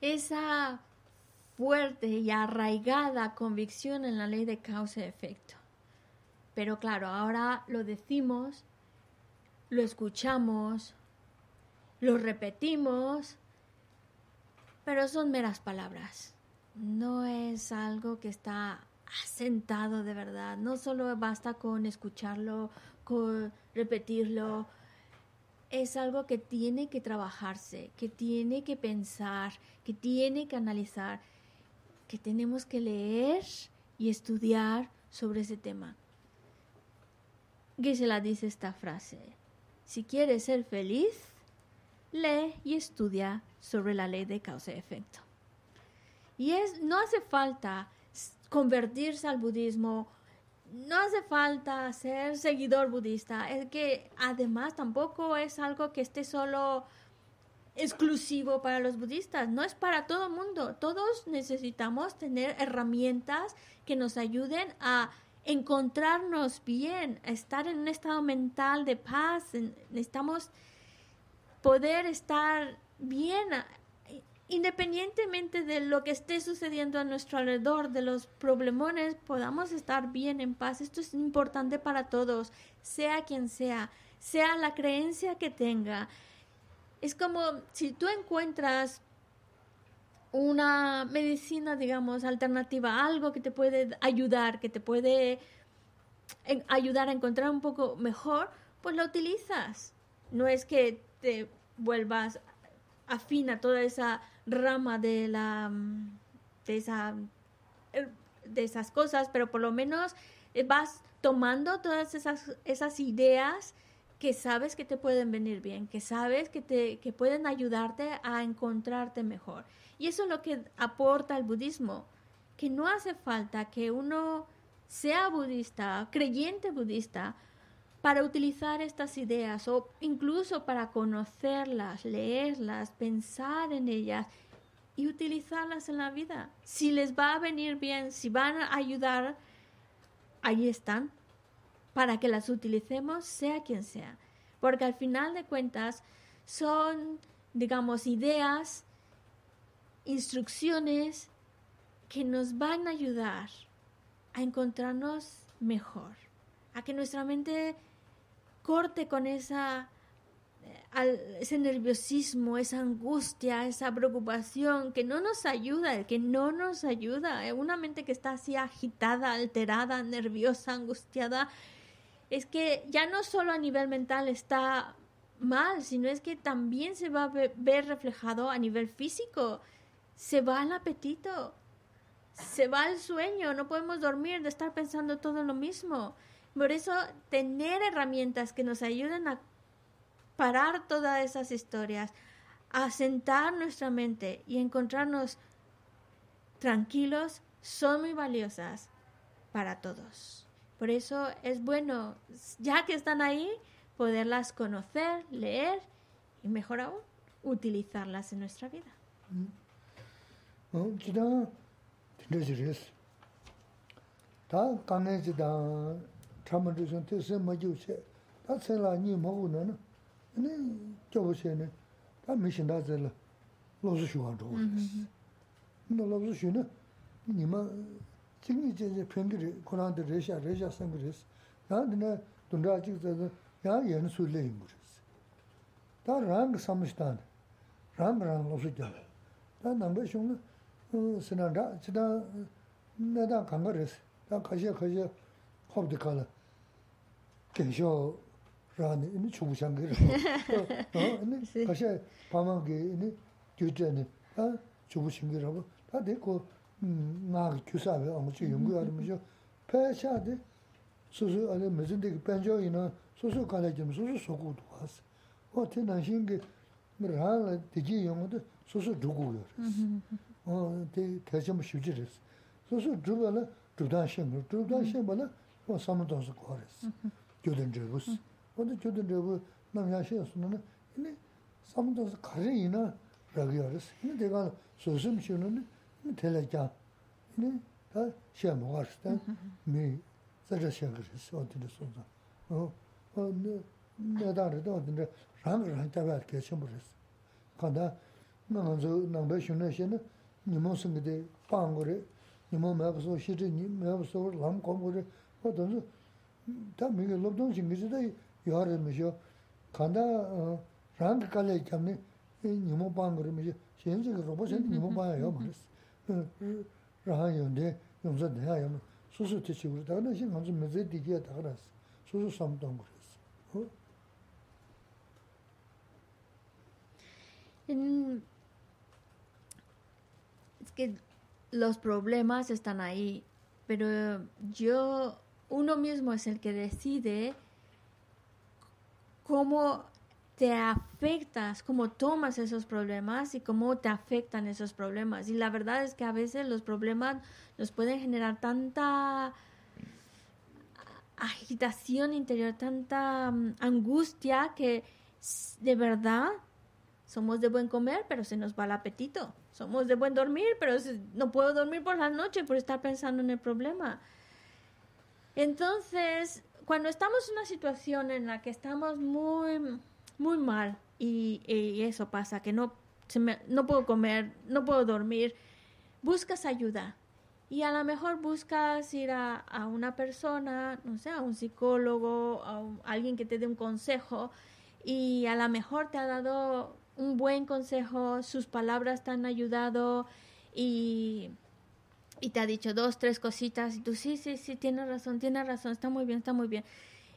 Esa fuerte y arraigada convicción en la ley de causa y efecto. Pero claro, ahora lo decimos lo escuchamos, lo repetimos, pero son meras palabras. No es algo que está asentado de verdad. No solo basta con escucharlo, con repetirlo. Es algo que tiene que trabajarse, que tiene que pensar, que tiene que analizar, que tenemos que leer y estudiar sobre ese tema. Gisela dice esta frase. Si quieres ser feliz, lee y estudia sobre la ley de causa y efecto. Y es, no hace falta convertirse al budismo, no hace falta ser seguidor budista, es que además tampoco es algo que esté solo exclusivo para los budistas, no es para todo el mundo, todos necesitamos tener herramientas que nos ayuden a encontrarnos bien, estar en un estado mental de paz, necesitamos poder estar bien independientemente de lo que esté sucediendo a nuestro alrededor, de los problemones, podamos estar bien en paz. Esto es importante para todos, sea quien sea, sea la creencia que tenga. Es como si tú encuentras una medicina, digamos, alternativa, algo que te puede ayudar, que te puede ayudar a encontrar un poco mejor, pues lo utilizas. No es que te vuelvas afina toda esa rama de la de esa de esas cosas, pero por lo menos vas tomando todas esas esas ideas que sabes que te pueden venir bien, que sabes que te que pueden ayudarte a encontrarte mejor. Y eso es lo que aporta el budismo, que no hace falta que uno sea budista, creyente budista, para utilizar estas ideas o incluso para conocerlas, leerlas, pensar en ellas y utilizarlas en la vida. Si les va a venir bien, si van a ayudar, ahí están, para que las utilicemos sea quien sea. Porque al final de cuentas son, digamos, ideas, instrucciones que nos van a ayudar a encontrarnos mejor, a que nuestra mente corte con esa, eh, ese nerviosismo, esa angustia, esa preocupación que no nos ayuda, que no nos ayuda. Eh, una mente que está así agitada, alterada, nerviosa, angustiada, es que ya no solo a nivel mental está mal, sino es que también se va a ver reflejado a nivel físico. Se va el apetito, se va el sueño, no podemos dormir de estar pensando todo lo mismo. Por eso, tener herramientas que nos ayuden a parar todas esas historias, a sentar nuestra mente y encontrarnos tranquilos, son muy valiosas para todos. Por eso es bueno, ya que están ahí, poderlas conocer, leer y mejor aún, utilizarlas en nuestra vida.
chikni cheche pengi kuranda resha, resha sangi resi, yaa dina dunda chik zaga yaa yen su le ingu resi. Ta rang samishtan, rang rang losu gyala. Ta namba shungla uh, sinanda, chida uh, nadan kanga resi, ta kashiya kashiya hobdi kala, gensho rani, ini chubu changi rabo, ini kashiya pamangi, ini gyudjani, ta chubu changi rabo, ta deko 막 규사를 아무지 연구하면서 패샤데 소소 안에 무슨데 벤조이나 소소 갈아좀 소소 소고도 왔어. 어때 나신 게 뭐라 되지 용어도 소소 두고요. 어, 대 대점 쉬지레스. 소소 두발라 두단신 두단신 발라 어 삼도스 거레스. 교든저부스. 근데 교든저부 남야시였으면은 근데 삼도스 가리이나 라기어스. 근데 내가 소심 쉬는 tēla kia, nē, tā xē mō gā shī tā, mē, zā chā xē gā rī sī, wā tī rī sō tā. Nē tā rī tā wā tī rī, rāng rāng tā bā rī kia xē mō rī sī. Kā tā, nā ngā dzō, nā bā xī nā xē nā, nī mō sī ngā tē pā ngō rī, nī mō mē bā sō xī rī, nī mē bā sō rī, lām kō mō rī, wā tā rī, tā mē ngā lōb tōng xī ngā sī tā yā rī mē xō. Kā tā, rāng kā lē kia mē, nī mō pā ngō rī mē xē, xē nī rō bō xē nī mō pā yā yō mō rī sī. Rāhān yōndē, yōngzā nēyā yōm, sūsū tēchī gurī, tā kā nā shī ngānsu mēzē dīgiyā tā kā rās, sūsū sāṃ tōng gurī
Es que los problemas están ahí, pero yo, uno mismo es el que decide cómo te afectas, cómo tomas esos problemas y cómo te afectan esos problemas. Y la verdad es que a veces los problemas nos pueden generar tanta agitación interior, tanta um, angustia que de verdad somos de buen comer, pero se nos va el apetito. Somos de buen dormir, pero no puedo dormir por la noche por estar pensando en el problema. Entonces, cuando estamos en una situación en la que estamos muy muy mal y, eso pasa, que no, se me, no puedo comer, no puedo dormir, buscas ayuda. Y a lo mejor buscas ir a, a una persona, no sé, a un psicólogo, a alguien que te dé un consejo y a lo mejor te ha dado un buen consejo, sus palabras te han ayudado y, y te ha dicho dos, tres cositas y tú sí, sí, sí, tienes razón, tienes razón, está muy bien, está muy bien.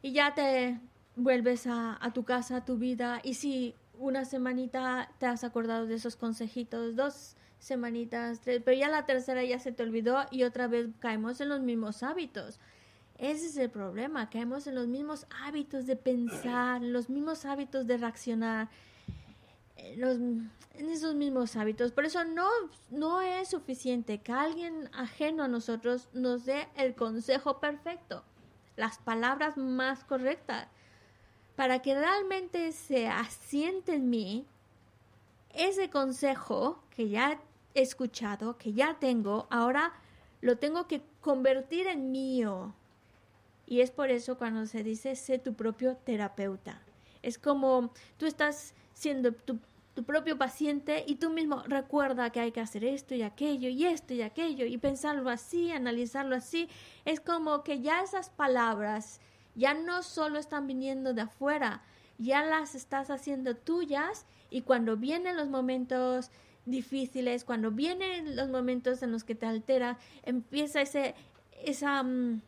Y ya te, vuelves a, tu casa, a tu vida, y si una semanita te has acordado de esos consejitos, dos semanitas, tres, pero ya la tercera ya se te olvidó y otra vez caemos en los mismos hábitos. Ese es el problema, caemos en los mismos hábitos de pensar, en los mismos hábitos de reaccionar, en, los, en esos mismos hábitos. Por eso no, no es suficiente que alguien ajeno a nosotros nos dé el consejo perfecto, las palabras más correctas para que realmente se asiente en mí ese consejo que ya he escuchado, que ya tengo, ahora lo tengo que convertir en mío. Y es por eso cuando se dice, sé tu propio terapeuta. Es como tú estás siendo tu, propio paciente y tú mismo recuerda que hay que hacer esto y aquello y esto y aquello y pensarlo así, analizarlo así. Es como que ya esas palabras ya no solo están viniendo de afuera, ya las estás haciendo tuyas y cuando vienen los momentos difíciles, cuando vienen los momentos en los que te altera, empieza ese, esa, um,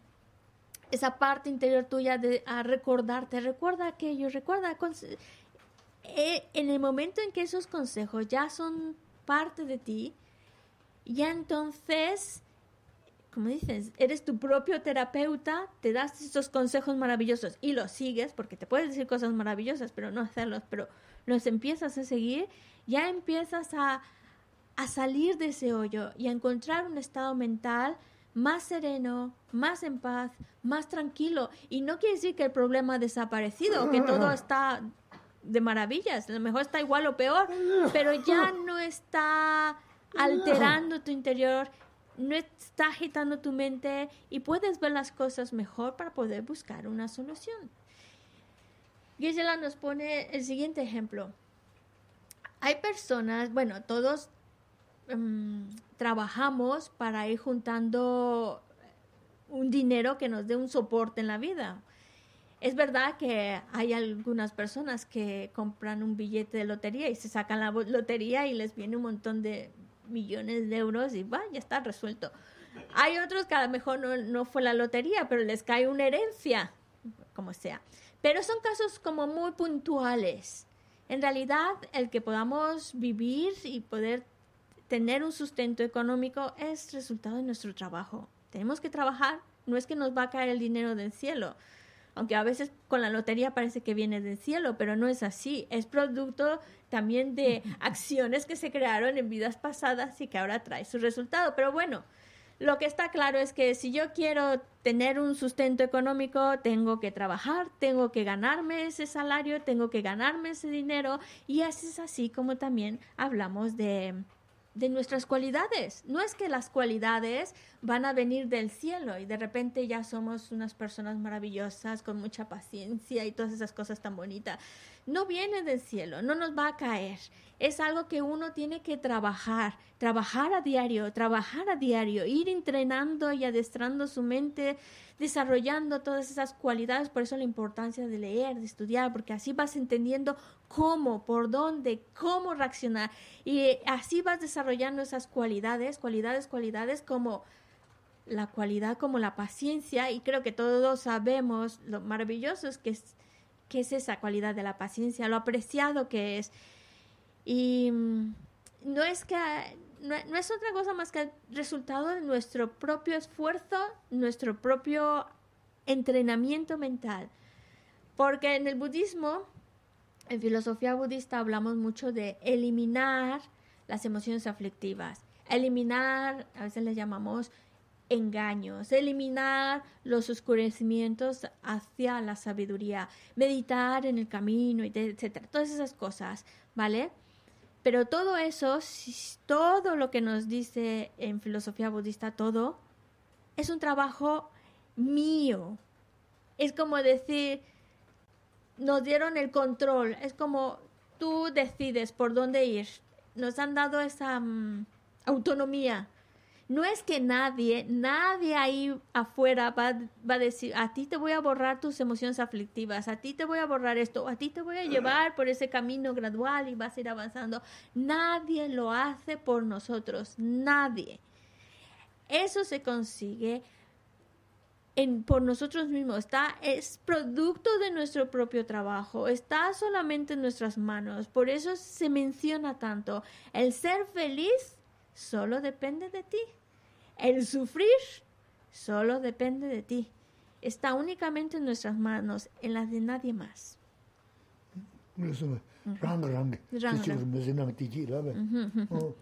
esa parte interior tuya de, a recordarte, recuerda aquello, recuerda, eh, en el momento en que esos consejos ya son parte de ti, ya entonces como dices, eres tu propio terapeuta, te das esos consejos maravillosos y los sigues, porque te puedes decir cosas maravillosas, pero no hacerlos, pero los empiezas a seguir, ya empiezas a, a salir de ese hoyo y a encontrar un estado mental más sereno, más en paz, más tranquilo. Y no quiere decir que el problema ha desaparecido que todo está de maravillas, a lo mejor está igual o peor, pero ya no está alterando tu interior no está agitando tu mente y puedes ver las cosas mejor para poder buscar una solución. Gisela nos pone el siguiente ejemplo. Hay personas, bueno, todos um, trabajamos para ir juntando un dinero que nos dé un soporte en la vida. Es verdad que hay algunas personas que compran un billete de lotería y se sacan la lotería y les viene un montón de millones de euros y va, ya está resuelto. Hay otros que a lo mejor no, no fue la lotería, pero les cae una herencia, como sea. Pero son casos como muy puntuales. En realidad, el que podamos vivir y poder tener un sustento económico es resultado de nuestro trabajo. Tenemos que trabajar, no es que nos va a caer el dinero del cielo, aunque a veces con la lotería parece que viene del cielo, pero no es así. Es producto también de acciones que se crearon en vidas pasadas y que ahora trae su resultado. Pero bueno, lo que está claro es que si yo quiero tener un sustento económico, tengo que trabajar, tengo que ganarme ese salario, tengo que ganarme ese dinero y así es así como también hablamos de, de nuestras cualidades. No es que las cualidades van a venir del cielo y de repente ya somos unas personas maravillosas con mucha paciencia y todas esas cosas tan bonitas. No viene del cielo, no nos va a caer. Es algo que uno tiene que trabajar, trabajar a diario, trabajar a diario, ir entrenando y adestrando su mente, desarrollando todas esas cualidades. Por eso la importancia de leer, de estudiar, porque así vas entendiendo cómo, por dónde, cómo reaccionar. Y así vas desarrollando esas cualidades, cualidades, cualidades como la cualidad como la paciencia y creo que todos sabemos lo maravilloso es que es, que es esa cualidad de la paciencia, lo apreciado que es. Y mm, no es que no, no es otra cosa más que el resultado de nuestro propio esfuerzo, nuestro propio entrenamiento mental. Porque en el budismo, en filosofía budista, hablamos mucho de eliminar las emociones aflictivas, eliminar, a veces le llamamos engaños, eliminar los oscurecimientos hacia la sabiduría, meditar en el camino, etcétera, todas esas cosas, ¿vale? Pero todo eso, todo lo que nos dice en filosofía budista, todo, es un trabajo mío. Es como decir, nos dieron el control, es como tú decides por dónde ir. Nos han dado esa mm, autonomía. No es que nadie, nadie ahí afuera va, va a decir, a ti te voy a borrar tus emociones aflictivas, a ti te voy a borrar esto, a ti te voy a llevar por ese camino gradual y vas a ir avanzando. Nadie lo hace por nosotros, nadie. Eso se consigue en, por nosotros mismos, está, es producto de nuestro propio trabajo, está solamente en nuestras manos. Por eso se menciona tanto. El ser feliz solo depende de ti. El sufrir solo depende de ti. Está únicamente en nuestras manos, en las de nadie más.
그래서 랑 랑.
랑,
지금
랑.
무슨 나 뒤지라베. 어.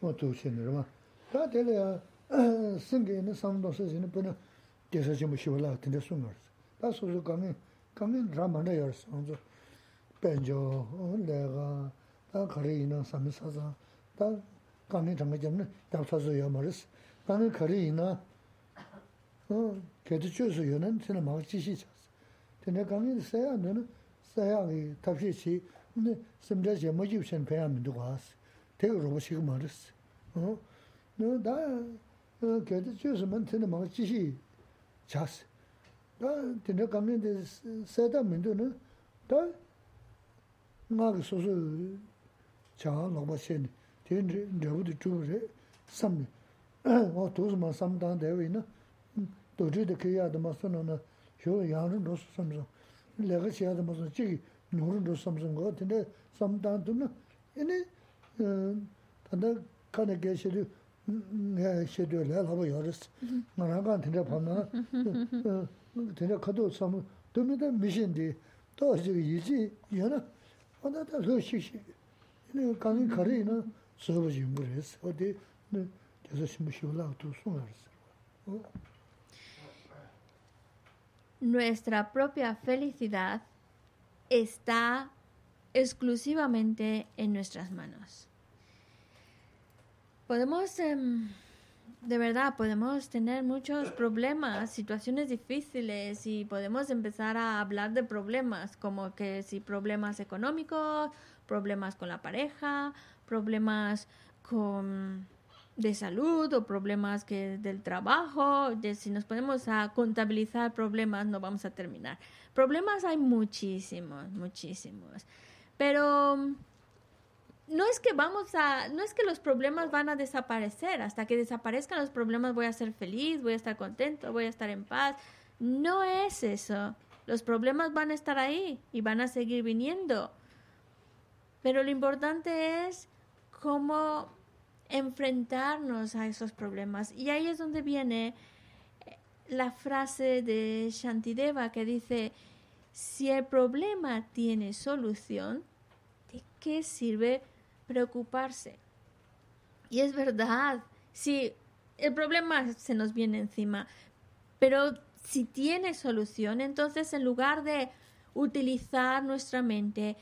뭐 도시는 막. 다 되려. 생계는 삼도서지는 보나 대서 좀 쉬어라 근데 숨을. 다 소소 가면 가면 라만에 열서. 먼저 벤저 내가 다 거리는 삼사사 다 가면 정말 좀 답사서야 말았어. 가면 거리나 어, 걔도 줘서 요는 저는 kāni kārī yīnā, kētī chūsū yōnā tīnā māk chīshī chās. Tīnā kāni sāyā nō nā, sāyā kī tāpshī chī, nā simchā chī mō jīb chān pēyā mīndu kās, tē kī rōba shīg mā rīs. Nō dā kētī chūsū mā tīnā māk chīshī chās. Dā tīnā kāni sāyā mīndu nā, dā ngā kī sūsū chā lōba chēni, tē rību tī chūg rī, samni. 돼 써다 면도는 다 나가 소소 자 로봇이 되는데 저부터 주래 삼 어, 도스만 삼단 대위나 도저히 그야도 마서는 저 양은 로스 삼서 내가 지야도 무슨 지 노는 로 삼선 거 같은데 삼단도는 얘네 어 단다 칸에 계시리 네 쉐도를 하고 열었어 나라가 된다 봤나 어 된다 가도 삼 도미다 미신디 또 저기 이지 얘는 어나다 로시시 얘네 강이 가리나 서버지 물에서 어디 네 그래서 심으시올라 또 송알았어 어
Nuestra propia felicidad está exclusivamente en nuestras manos. Podemos, em, de verdad, podemos tener muchos problemas, situaciones difíciles y podemos empezar a hablar de problemas, como que si problemas económicos, problemas con la pareja, problemas con de salud o problemas que del trabajo, si nos ponemos a contabilizar problemas no vamos a terminar. Problemas hay muchísimos, muchísimos. Pero no es que vamos a, no es que los problemas van a desaparecer, hasta que desaparezcan los problemas voy a ser feliz, voy a estar contento, voy a estar en paz. No es eso. Los problemas van a estar ahí y van a seguir viniendo. Pero lo importante es cómo enfrentarnos a esos problemas. Y ahí es donde viene eh, la frase de Shantideva que dice, si el problema tiene solución, ¿de qué sirve preocuparse? Y es verdad, si el problema se nos viene encima, pero si tiene solución, entonces en lugar de utilizar nuestra mente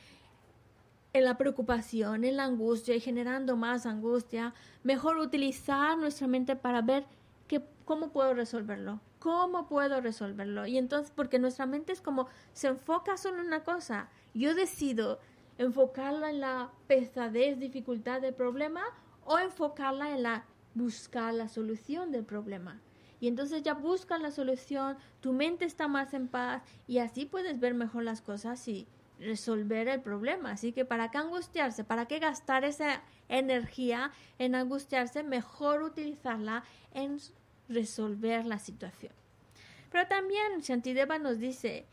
en la preocupación, en la angustia y generando más angustia, mejor utilizar nuestra mente para ver que, cómo puedo resolverlo, cómo puedo resolverlo. Y entonces, porque nuestra mente es como, se enfoca solo en una cosa, yo decido enfocarla en la pesadez, dificultad del problema o enfocarla en la buscar la solución del problema. Y entonces ya buscas la solución, tu mente está más en paz y así puedes ver mejor las cosas y resolver el problema. Así que para qué angustiarse, para qué gastar esa energía en angustiarse, mejor utilizarla en resolver la situación. Pero también Shantideva nos dice,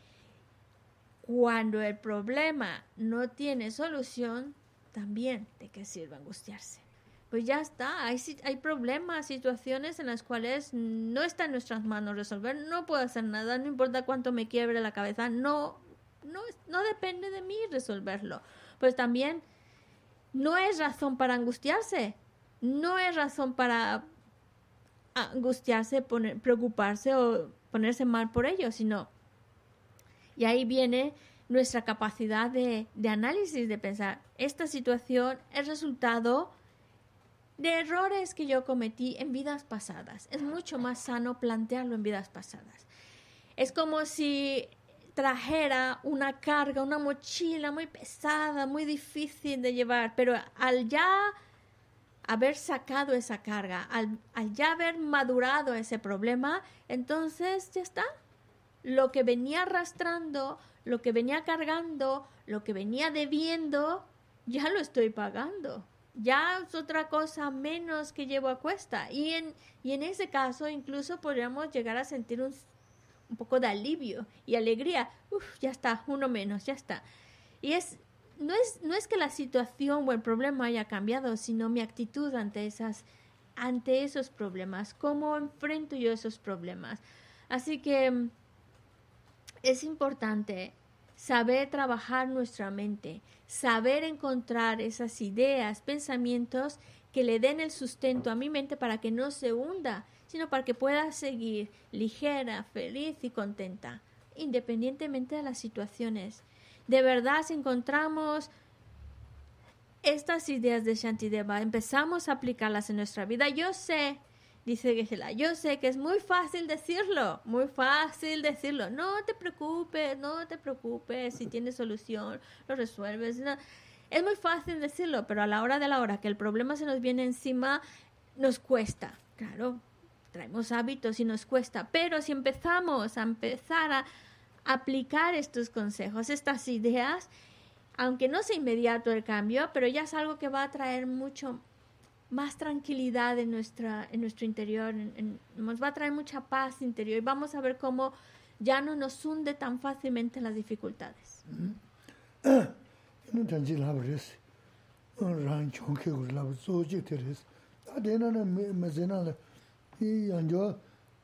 cuando el problema no tiene solución, también de qué sirve angustiarse. Pues ya está, hay, hay problemas, situaciones en las cuales no está en nuestras manos resolver, no puedo hacer nada, no importa cuánto me quiebre la cabeza, no no, no depende de mí resolverlo. Pues también no es razón para angustiarse, no es razón para angustiarse, preocuparse o ponerse mal por ello, sino... Y ahí viene nuestra capacidad de, de análisis, de pensar, esta situación es resultado de errores que yo cometí en vidas pasadas. Es mucho más sano plantearlo en vidas pasadas. Es como si trajera una carga, una mochila muy pesada, muy difícil de llevar, pero al ya haber sacado esa carga, al, ya haber madurado ese problema, entonces ya está. Lo que venía arrastrando, lo que venía cargando, lo que venía debiendo, ya lo estoy pagando. Ya es otra cosa menos que llevo a cuesta. Y en, y en ese caso incluso podríamos llegar a sentir un un poco de alivio y alegría. Uf, ya está, uno menos, ya está. Y es no es no es que la situación o el problema haya cambiado, sino mi actitud ante esas ante esos problemas, cómo enfrento yo esos problemas. Así que mm, es importante saber trabajar nuestra mente, saber encontrar esas ideas, pensamientos que le den el sustento a mi mente para que no se hunda sino para que pueda seguir ligera, feliz y contenta, independientemente de las situaciones. De verdad, si encontramos estas ideas de Shantideva, empezamos a aplicarlas en nuestra vida, yo sé, dice Geshe-la, yo sé que es muy fácil decirlo, muy fácil decirlo. No te preocupes, no te preocupes, si tienes solución, lo resuelves. Es muy fácil decirlo, pero a la hora de la hora que el problema se nos viene encima, nos cuesta. Claro, traemos hábitos y nos cuesta, pero si empezamos a empezar a aplicar estos consejos, estas ideas, aunque no sea inmediato el cambio, pero ya es algo que va a traer mucho más tranquilidad en, nuestra, en nuestro interior, nos va a traer mucha paz interior y vamos a ver cómo ya no nos hunde tan fácilmente las dificultades.
이 연조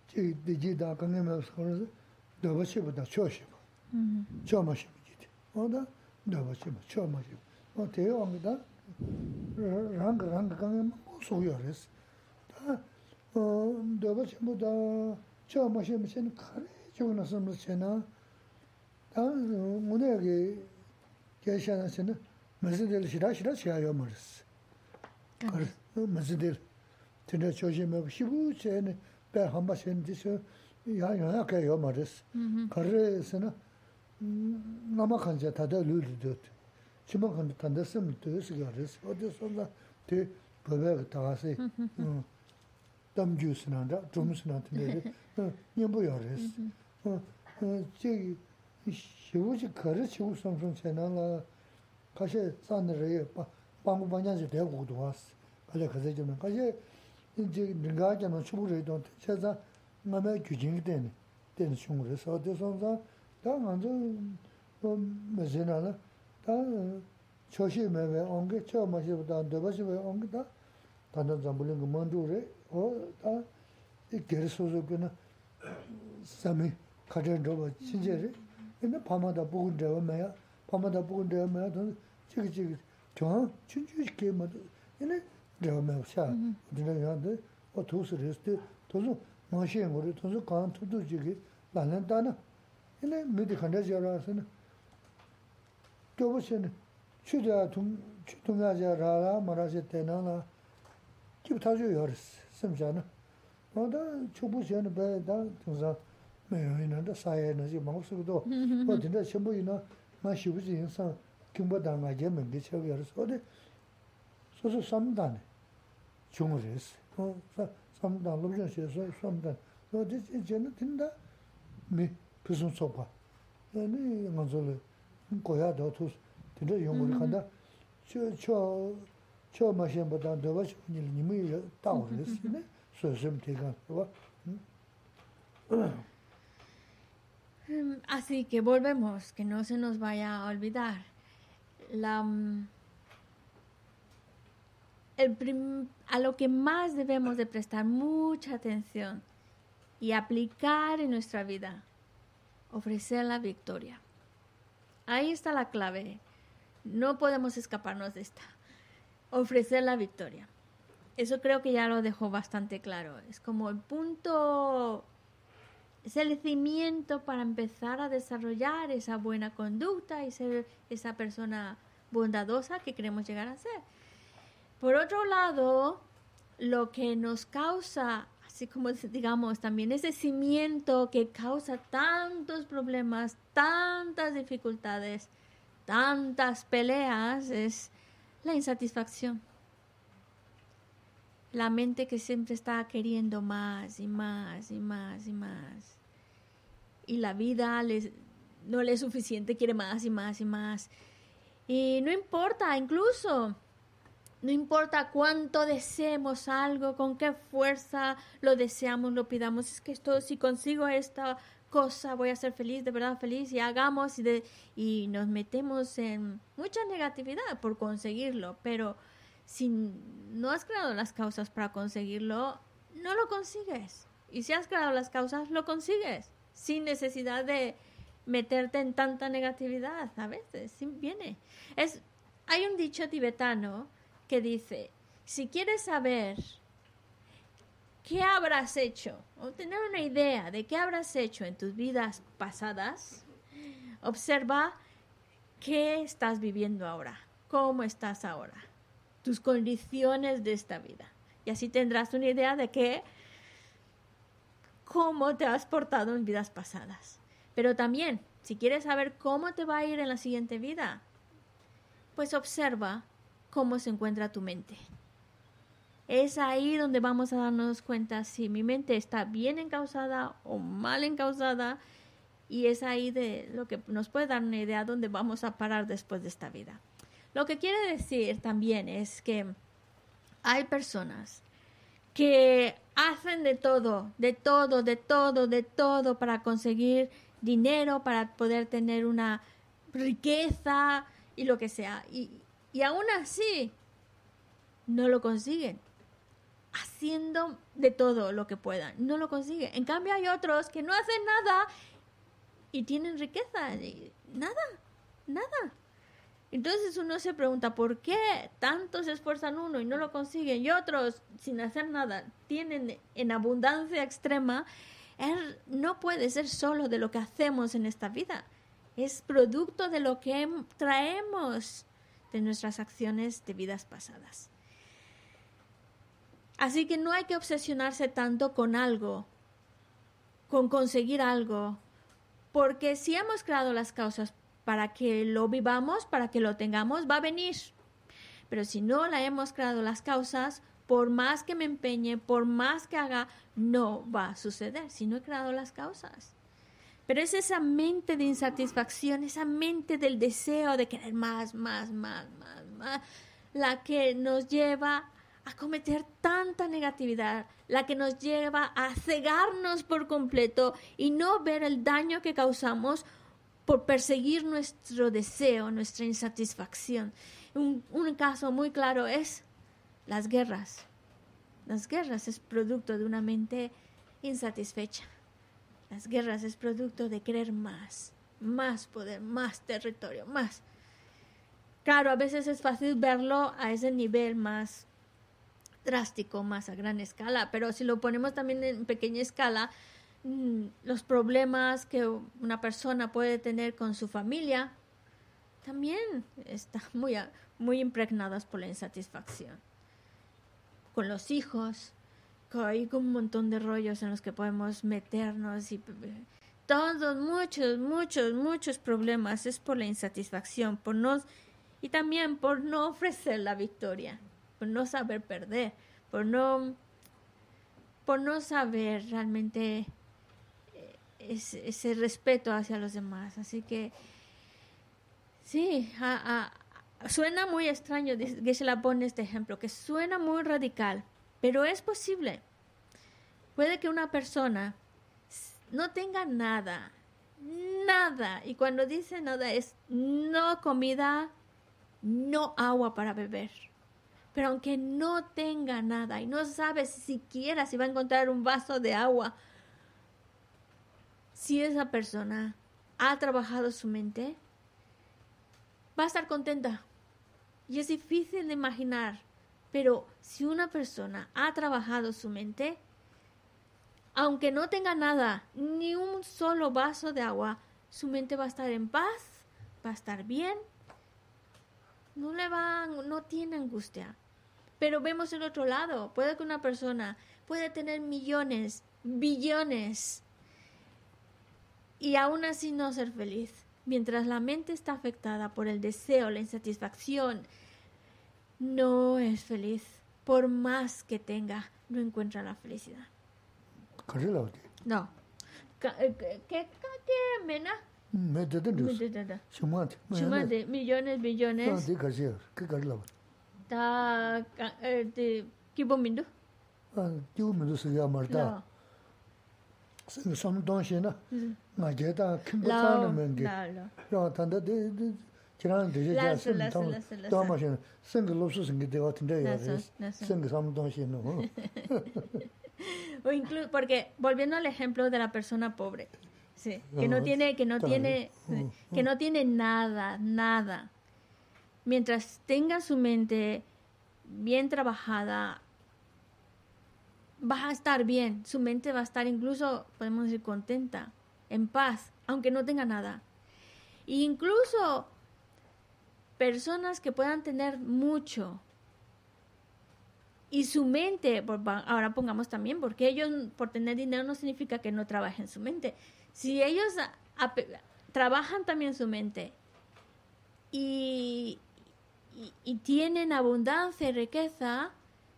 지 디지다 강에 서서 더버시보다 초시고 음 초마시 비지 어다 더버시 초마시 어 대용이다 랑 랑 강에 소요레스 다어 더버시보다 초마시 무슨 카레 좋은 섬을 다 문에게 계셔나서는 무슨들 시라 시라 시야요 말스 그래 무슨들 tene choshi mebo shibu chene pe hamba shen jiso ya yoya kaya yo maris. Mm-hmm. Karre sena nama kancha tada lulu dot. Chima kancha tanda sem tuyos garis. Ode sonda te gobe tagasi mm-hmm. mm. tam ju sena da, drum sena tene re, mm, nyambu yaris. Mm-hmm. Mm, che shibu chi karre shibu samsung chena la kashe san re pangu panyan chi degudu wasi. Kaya kaze jima, kaya 이제 링가잖아 추부를 돈 찾아 마매 규진이 되네. 되는 중으로 서대 선자 다 먼저 뭐 메제나?라 다 초시 매매 온게 처음 마시보다 더버시 왜 온게다 단단 잠불린 거 먼저래. 어다 이 게르소서 그나 삼이 가전 더 진짜래 근데 밤마다 보고 내가 매야. 밤마다 보고 내가 매야. 돈 지기 지기 저 진주 게임 얘네 dewa mewa shaa, mm-hmm. dina yaade, o tosu resti, tosu mashi ngori, tosu kaan tutu chigi, lalan dana, ina midi khanda jara asana, gyobo shene, chudaya tung, chudunga jara la, marashi tena la, kib tajo yoris, simshana, oda chukbu shene baya da, tungsa, mewa ina da saya ina zi mangu sukudo, mm-hmm. o dina chenpo ina, ma shibuzi insan, kimba danga je mengi chago yoris, oda, soso samdani, chung res. Samda lobzhan she so, samda. So di jena tinda mi pisun sopa. Yani nganzo le goya da tus, tinda yunguri kanda, cho ma shen pa tang doba chung nil nimi tang res. So sim
tigan. Así que volvemos, que no se nos vaya a olvidar. La... a lo que más debemos de prestar mucha atención y aplicar en nuestra vida, ofrecer la victoria. Ahí está la clave. No podemos escaparnos de esta. Ofrecer la victoria. Eso creo que ya lo dejó bastante claro. Es como el punto es el cimiento para empezar a desarrollar esa buena conducta y ser esa persona bondadosa que queremos llegar a ser. Por otro lado, lo que nos causa, así como digamos, también ese cimiento que causa tantos problemas, tantas dificultades, tantas peleas, es la insatisfacción. La mente que siempre está queriendo más y más y más y más y la vida no le es suficiente, quiere más y más y más. Y no importa, incluso, no importa cuánto deseemos algo, con qué fuerza lo deseamos, lo pidamos, es que esto, si consigo esta cosa, voy a ser feliz, de verdad feliz, y hagamos y, nos metemos en mucha negatividad por conseguirlo, pero si no has creado las causas para conseguirlo, no lo consigues. Y si has creado las causas, lo consigues sin necesidad de meterte en tanta negatividad a veces, viene. Hay un dicho tibetano que dice, si quieres saber qué habrás hecho o tener una idea de qué habrás hecho en tus vidas pasadas, observa qué estás viviendo ahora, cómo estás ahora, tus condiciones de esta vida. Y así tendrás una idea de qué cómo te has portado en vidas pasadas. Pero también, si quieres saber cómo te va a ir en la siguiente vida, pues observa cómo se encuentra tu mente. Es ahí donde vamos a darnos cuenta si mi mente está bien encausada o mal encausada y es ahí de lo que nos puede dar una idea dónde vamos a parar después de esta vida. Lo que quiere decir también es que hay personas que hacen de todo, de todo, de todo, de todo para conseguir dinero, para poder tener una riqueza y lo que sea. Y, y aún así no lo consiguen. Haciendo de todo lo que puedan. No lo consiguen. En cambio hay otros que no hacen nada y tienen riqueza. nada, nada. Entonces uno se pregunta, ¿por qué tantos se esfuerzan uno y no lo consiguen y otros sin hacer nada tienen en abundancia extrema? Es- no puede ser solo de lo que hacemos en esta vida, es producto de lo que traemos de nuestras acciones de vidas pasadas. Así que no hay que obsesionarse tanto con algo, con conseguir algo, porque si hemos creado las causas para que lo vivamos, para que lo tengamos, va a venir. Pero si no la hemos creado las causas, por más que me empeñe, por más que haga, no va a suceder si no he creado las causas. Pero es esa mente de insatisfacción, esa mente del deseo de querer más, más, más, más, más, la que nos lleva a cometer tanta negatividad, la que nos lleva a cegarnos por completo y no ver el daño que causamos por perseguir nuestro deseo, nuestra insatisfacción. Un, un caso muy claro es las guerras. Las guerras es producto de una mente insatisfecha. Las guerras es producto de querer más, más poder, más territorio, más. Claro, a veces es fácil verlo a ese nivel más drástico, más a gran escala, pero si lo ponemos también en pequeña escala, mm, los problemas que una persona puede tener con su familia también están muy, muy impregnados por la insatisfacción. Con los hijos, hay un montón de rollos en los que podemos meternos y todos, muchos, muchos, muchos problemas es por la insatisfacción, por no, y también por no ofrecer la victoria, por no saber perder, por no, por no saber realmente eh, ese, respeto hacia los demás. Así que, sí, suena muy extraño que se la pone este ejemplo, que suena muy radical, pero es posible. Puede que una persona no tenga nada, nada, y cuando dice nada es no comida, no agua para beber. Pero aunque no tenga nada y no sabe siquiera si va a encontrar un vaso de agua, si esa persona ha trabajado su mente, va a estar contenta. Y es difícil de imaginar pero si una persona ha trabajado su mente, aunque no tenga nada, ni un solo vaso de agua, su mente va a estar en paz, va a estar bien, no le va, no tiene angustia. Pero vemos el otro lado, puede que una persona puede tener millones, billones y aún así no ser feliz. Mientras la mente está afectada por el deseo, la insatisfacción, no es feliz. Por más que tenga, no encuentra la felicidad. No. ¿Qué qué mena? Millones, billones. Ta de kibo mindu.
Ah, kibo mindu se llama Marta. Shena.
O incluso porque volviendo al ejemplo de la persona pobre sí, que no tiene que no tiene que no tiene nada nada. Mientras tenga su mente bien trabajada va a estar bien. Su mente va a estar incluso podemos decir contenta en paz aunque no tenga nada. E incluso personas que puedan tener mucho y su mente, ahora pongamos también, porque ellos por tener dinero no significa que no trabajen su mente. Si ellos trabajan también su mente y, y, tienen abundancia y riqueza,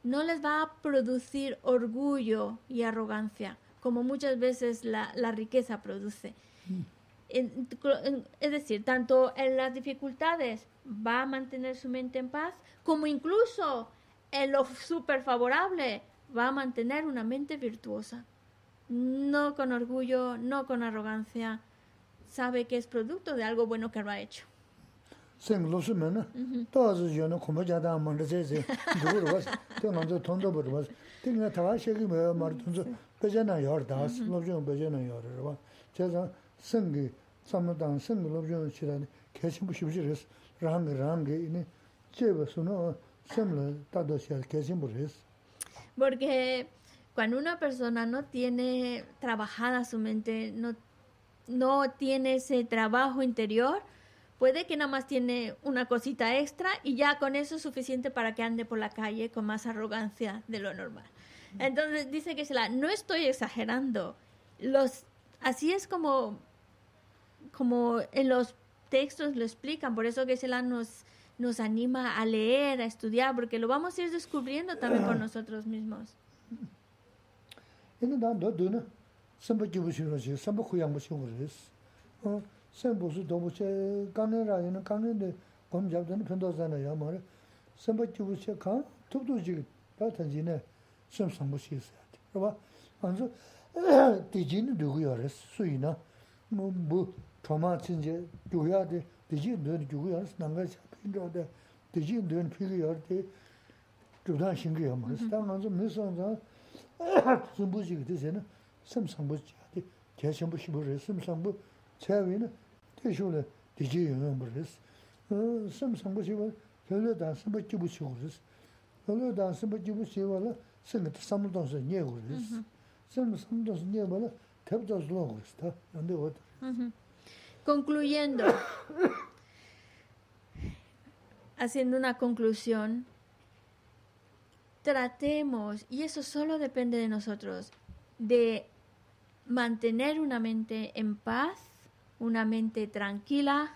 no les va a producir orgullo y arrogancia, como muchas veces la, la riqueza produce. Es decir, tanto en las dificultades va a mantener su mente en paz, como incluso en lo súper favorable, va a mantener una mente virtuosa. No con orgullo, no con arrogancia. Sabe que es producto de algo bueno que lo ha hecho. Porque cuando una persona no tiene trabajada su mente, no, no tiene ese trabajo interior, puede que nada más tiene una cosita extra y ya con eso es suficiente para que ande por la calle con más arrogancia de lo normal. Entonces dice que se la, no estoy exagerando. Los, así es como, como en los textos lo explican, por eso que se la nos nos anima a leer, a estudiar, porque lo vamos a ir descubriendo también por nosotros mismos.
chōmā tsīnjē gyūyā dē, dējī ndōni gyūyā rās, nāngā chā pīndrā dē, dējī ndōni pīgī yā rā dē, gyūdān shīngi yā mā rās. Tā ngā rā mē sāng rā, sīmbū jīgī dē sē na, sīm sāngbū jīgā dē, dē shīmbū shīmbū rā, sīm sāngbū chā wī na, dē shū rā, dējī yā yā mā rās. Sīm sāngbū shīmbū, yā rā dā sīmbū jībū shīgū rās. Yā rā dā sīmbū jībū shīgū rā, sīm tā sāmbū dōng sā nyē gu rās. Sīm sāmbū dōng sā nyē gu rā, tēp dōng sā lō gu rās, tā, yā ndē
wā tā. Concluyendo, haciendo una conclusión, tratemos, y eso solo depende de nosotros, de mantener una mente en paz, una mente tranquila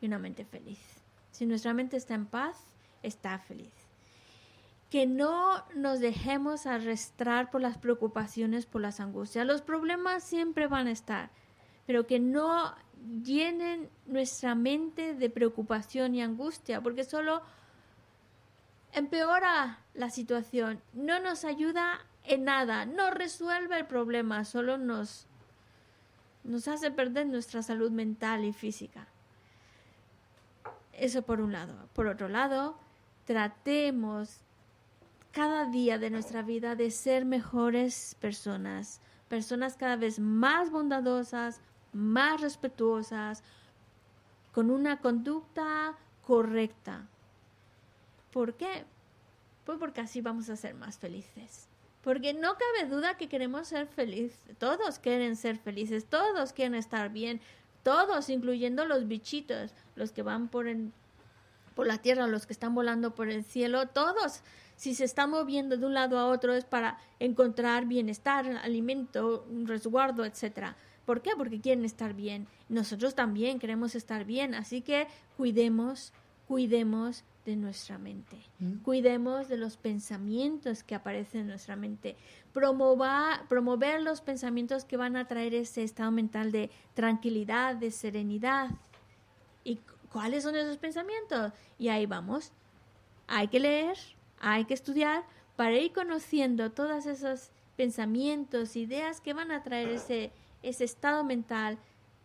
y una mente feliz. Si nuestra mente está en paz, está feliz. Que no nos dejemos arrastrar por las preocupaciones, por las angustias. Los problemas siempre van a estar, pero que no llenen nuestra mente de preocupación y angustia, porque solo empeora la situación, no nos ayuda en nada, no resuelve el problema, solo nos, nos hace perder nuestra salud mental y física. Eso por un lado. Por otro lado, tratemos cada día de nuestra vida de ser mejores personas, personas cada vez más bondadosas, más respetuosas, con una conducta correcta. ¿Por qué? Pues porque así vamos a ser más felices. Porque no cabe duda que queremos ser felices. Todos quieren ser felices, todos quieren estar bien, todos, incluyendo los bichitos, los que van por, el, por la tierra, los que están volando por el cielo, todos. Si se están moviendo de un lado a otro es para encontrar bienestar, alimento, resguardo, etcétera. ¿Por qué? Porque quieren estar bien. Nosotros también queremos estar bien, así que cuidemos, cuidemos de nuestra mente. Cuidemos de los pensamientos que aparecen en nuestra mente. Promova, promover los pensamientos que van a traer ese estado mental de tranquilidad, de serenidad. ¿Y cuáles son esos pensamientos? Y ahí vamos. Hay que leer, hay que estudiar para ir conociendo todos esos pensamientos, ideas que van a traer ese, ese estado mental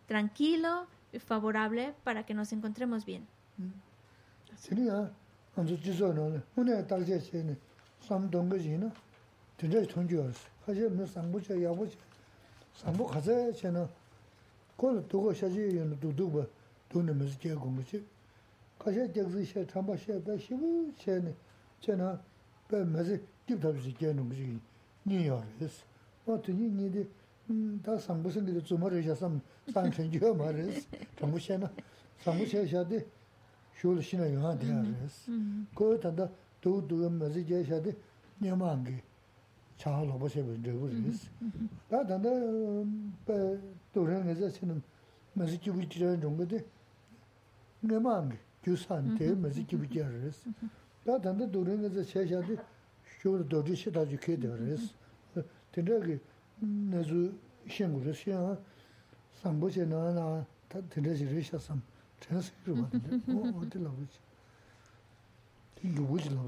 tranquilo y favorable para que nos encontremos bien.
다 상부생기도 주머를 샤삼 산천지가 말레스 정부시나 상부시 샤데 쇼르시나 요하 대하레스 그거다. 도도 맞이게 샤데 녀망게 차로 보세 버르스 다다.나 베 도랑에서 신은 맞이게 비치는 정도데 녀망게 규산테 맞이게 비치아레스 다다.나 도랑에서 샤샤데 쇼르 도지시다 주케 되레스 된다게 sha nazu shiya sambo che na na ji resha sam. Transcribe o o la voce. Ti lo voce la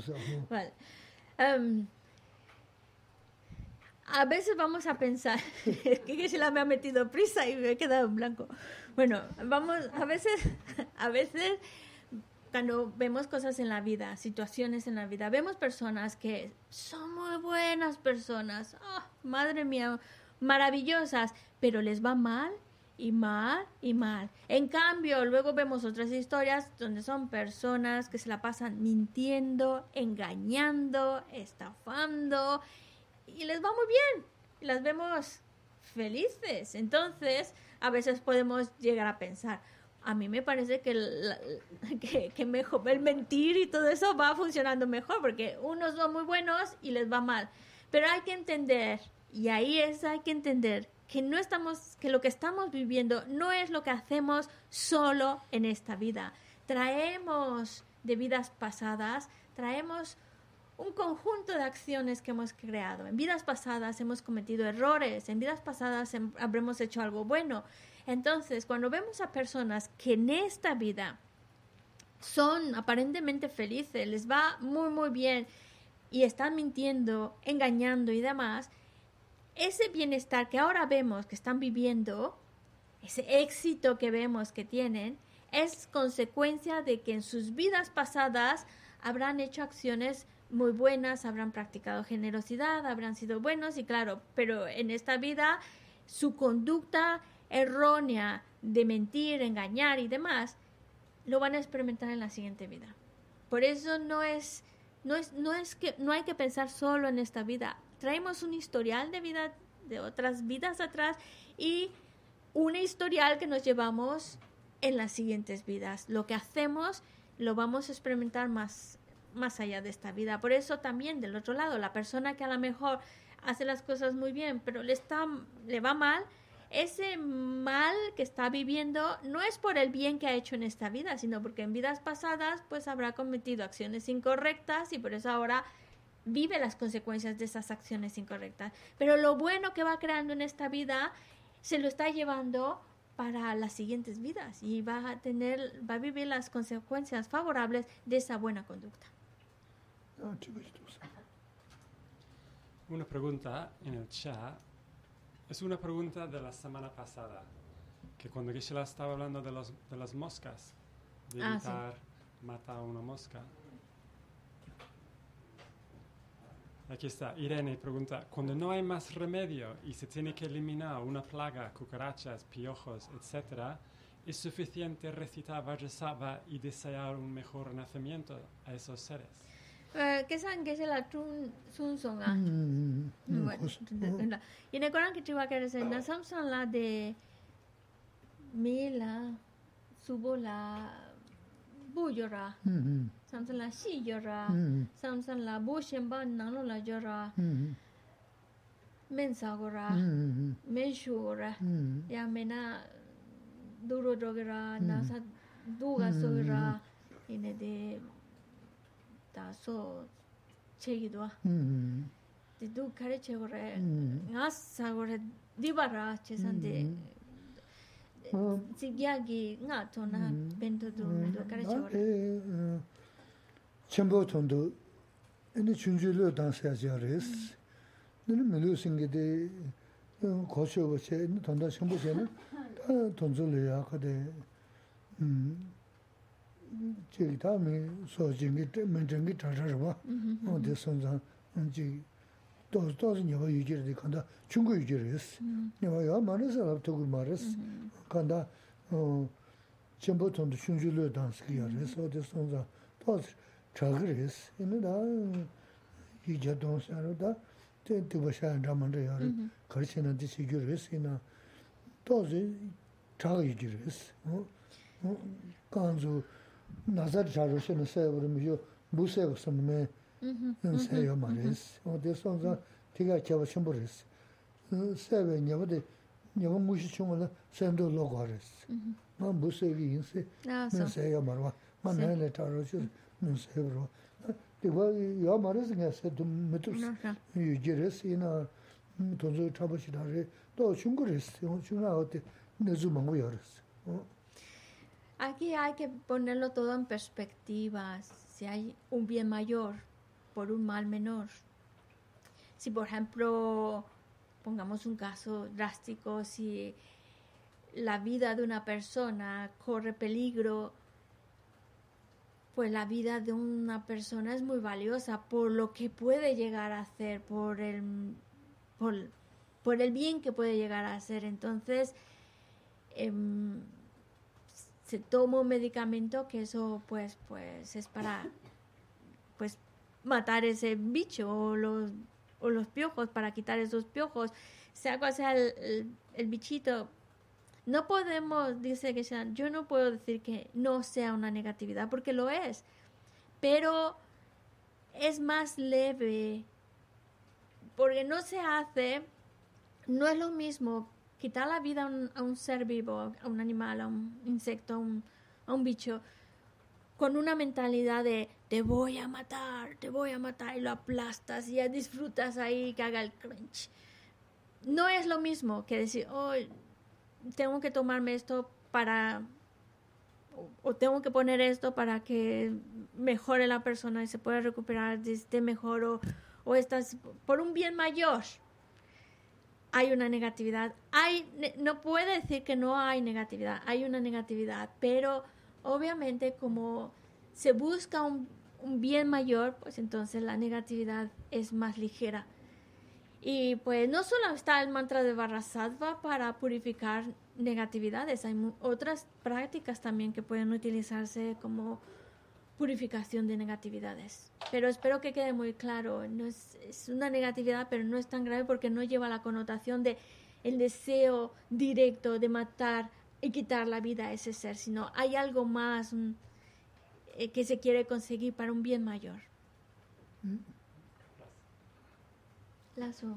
sa.
Vale. Em, a veces vamos a pensar, que se la me ha metido prisa y me he quedado en blanco. Bueno, vamos, a veces, a veces cuando vemos cosas en la vida, situaciones en la vida, vemos personas que son muy buenas personas, ah, madre mía, maravillosas, pero les va mal y mal y mal. En cambio, luego vemos otras historias donde son personas que se la pasan mintiendo, engañando, estafando y les va muy bien. Las vemos felices. Entonces, a veces podemos llegar a pensar, a mí me parece que, que, mejor, el mentir y todo eso va funcionando mejor porque unos son muy buenos y les va mal. Pero hay que entender, y ahí es, hay que entender que no estamos, que lo que estamos viviendo no es lo que hacemos solo en esta vida. Traemos de vidas pasadas, traemos un conjunto de acciones que hemos creado. En vidas pasadas hemos cometido errores, en vidas pasadas habremos hecho algo bueno. Entonces, cuando vemos a personas que en esta vida son aparentemente felices, les va muy, muy bien y están mintiendo, engañando y demás, ese bienestar que ahora vemos que están viviendo, ese éxito que vemos que tienen, es consecuencia de que en sus vidas pasadas habrán hecho acciones muy buenas, habrán practicado generosidad, habrán sido buenos y claro, pero en esta vida su conducta errónea de mentir, engañar y demás, lo van a experimentar en la siguiente vida. Por eso no es, no es, no es que no hay que pensar solo en esta vida. Traemos un historial de vida de otras vidas atrás y un historial que nos llevamos en las siguientes vidas. Lo que hacemos lo vamos a experimentar más, más allá de esta vida. Por eso también del otro lado, la persona que a lo mejor hace las cosas muy bien, pero le está le va mal, ese mal que está viviendo no es por el bien que ha hecho en esta vida, sino porque en vidas pasadas pues habrá cometido acciones incorrectas y por eso ahora vive las consecuencias de esas acciones incorrectas. Pero lo bueno que va creando en esta vida se lo está llevando para las siguientes vidas y va a tener va a vivir las consecuencias favorables de esa buena conducta.
Ah,
Una pregunta en el chat es una pregunta de la semana pasada. Que cuando Gisela estaba hablando de, los, de las moscas, de
Ah, sí.
evitar matar a una mosca. Aquí está. Irene pregunta, cuando no hay más remedio y se tiene que eliminar una plaga, cucarachas, piojos, etc., ¿es suficiente recitar Vajrasattva y desear un mejor renacimiento a esos seres?
kesan kese la tun sun songa ine koran ki tiwa kere se na samson la de me la subo la
bo yora
samson la shi
yora
samson la bo shemba nanglo la
yora
men sa gora men shu gora ya mena duro dogera
na
sa duga
so
gora ine de da so chegido,
음,
de du kare chegore,
음.
nga sagore dibara chesante
어,
sigyagi nga tona
Mm.
bento du do kare
나,
chegore
에, 어, 첨보톤도 에네 준줄로 단세하자레스 너는 melhor 어 고쇼버체 돈다 첨보체는 다 돈줄이야 그데 음 chik taa mi so jingi, mi jingi chanchashwa, ondi sanzan, chik tozi tozi nyewa yujiri di kanda chungu yujiri yus. Nyewa yaa maris alab togu maris, kanda chenpo tondo shunju lo danski yaa yus, ondi sanzan tozi chagir yus. Ina daa yujia donsi yaa daa tiba shayan ramanda yaa karchina di shigiri yus, ina tozi chaga yujiri yus. Kanzu nazar jaru shi na saya wari mi yo bu saya kusa mi saya yo ma res. O de son zan tiga kiawa shimbo res. Saya we nyawa de nyawa ngushi chunga la saya ndo lo kwa res. Ma bu saya ki yin se mi saya yo marwa. Ma naya le taru shi mi saya warwa. Tiwa yo ma res nga saya dum mitur yu ji res ina mm, tonzo tabo shi da re. Do shungu res. Shungu
na
o te nezu mangu yo res.
Aquí hay que ponerlo todo en perspectiva. Si hay un bien mayor por un mal menor. Si, por ejemplo, pongamos un caso drástico, si la vida de una persona corre peligro, pues la vida de una persona es muy valiosa por lo que puede llegar a hacer, por el, por, el bien que puede llegar a hacer. Entonces, em, se toma un medicamento que eso pues pues es para pues matar ese bicho o los o los piojos para quitar esos piojos. Sea cual sea el, el- bichito no podemos dice que yo no puedo decir que no sea una negatividad porque lo es pero es más leve porque no se hace no es lo mismo quitar la vida a un, a un ser vivo, a un animal, a un insecto, a un, bicho, con una mentalidad de te voy a matar, te voy a matar y lo aplastas y ya disfrutas ahí que haga el crunch. No es lo mismo que decir, oh, tengo que tomarme esto para o, o tengo que poner esto para que mejore la persona y se pueda recuperar, esté mejor o, o estás por un bien mayor. Hay una negatividad. Hay, no puede decir que no hay negatividad, hay una negatividad, pero obviamente como se busca un, bien mayor, pues entonces la negatividad es más ligera. Y pues no solo está el mantra de Varasattva para purificar negatividades, hay otras prácticas también que pueden utilizarse como purificación de negatividades. Pero espero que quede muy claro, no es, es una negatividad, pero no es tan grave porque no lleva la connotación de el deseo directo de matar y quitar la vida a ese ser, sino hay algo más un- eh, que se quiere conseguir para un bien mayor. Lazo.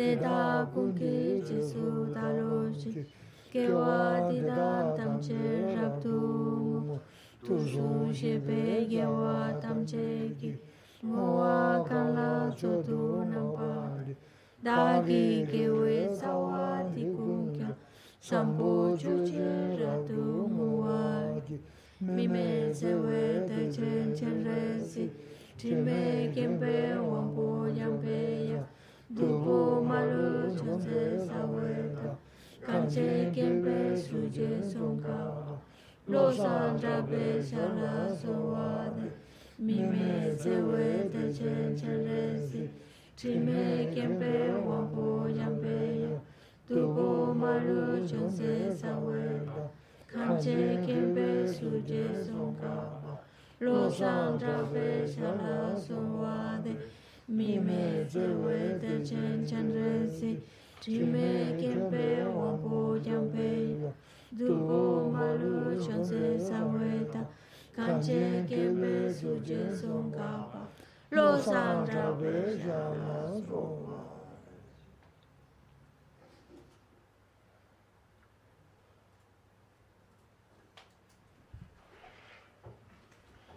te da cum kichi su da lo shi ke wa di da tam che rap tu tu su she pe ye wa tam che ki mo a kan la cho tu nam pa da ki ke we sa wa ti kum kya sambo chu che ra tu mo wa ki mi me se we te chen chen re si me kem pe wang po yang pe ya Dugu malu chunze saweta, kanche kempe suje sonka, lo sandra pe shana sowade, mime sewe te chen chalesi, trime kempe wampu yampeya, dugu malu chunze saweta, kanche kempe suje sonka, lo sandra pe shana sowade, mi me je we de chen chen re si chi me ken pe wo po jang pe du po ma lu chon se sa we ta kan che ken pe su je song ka pa lo sang ja we ja ma so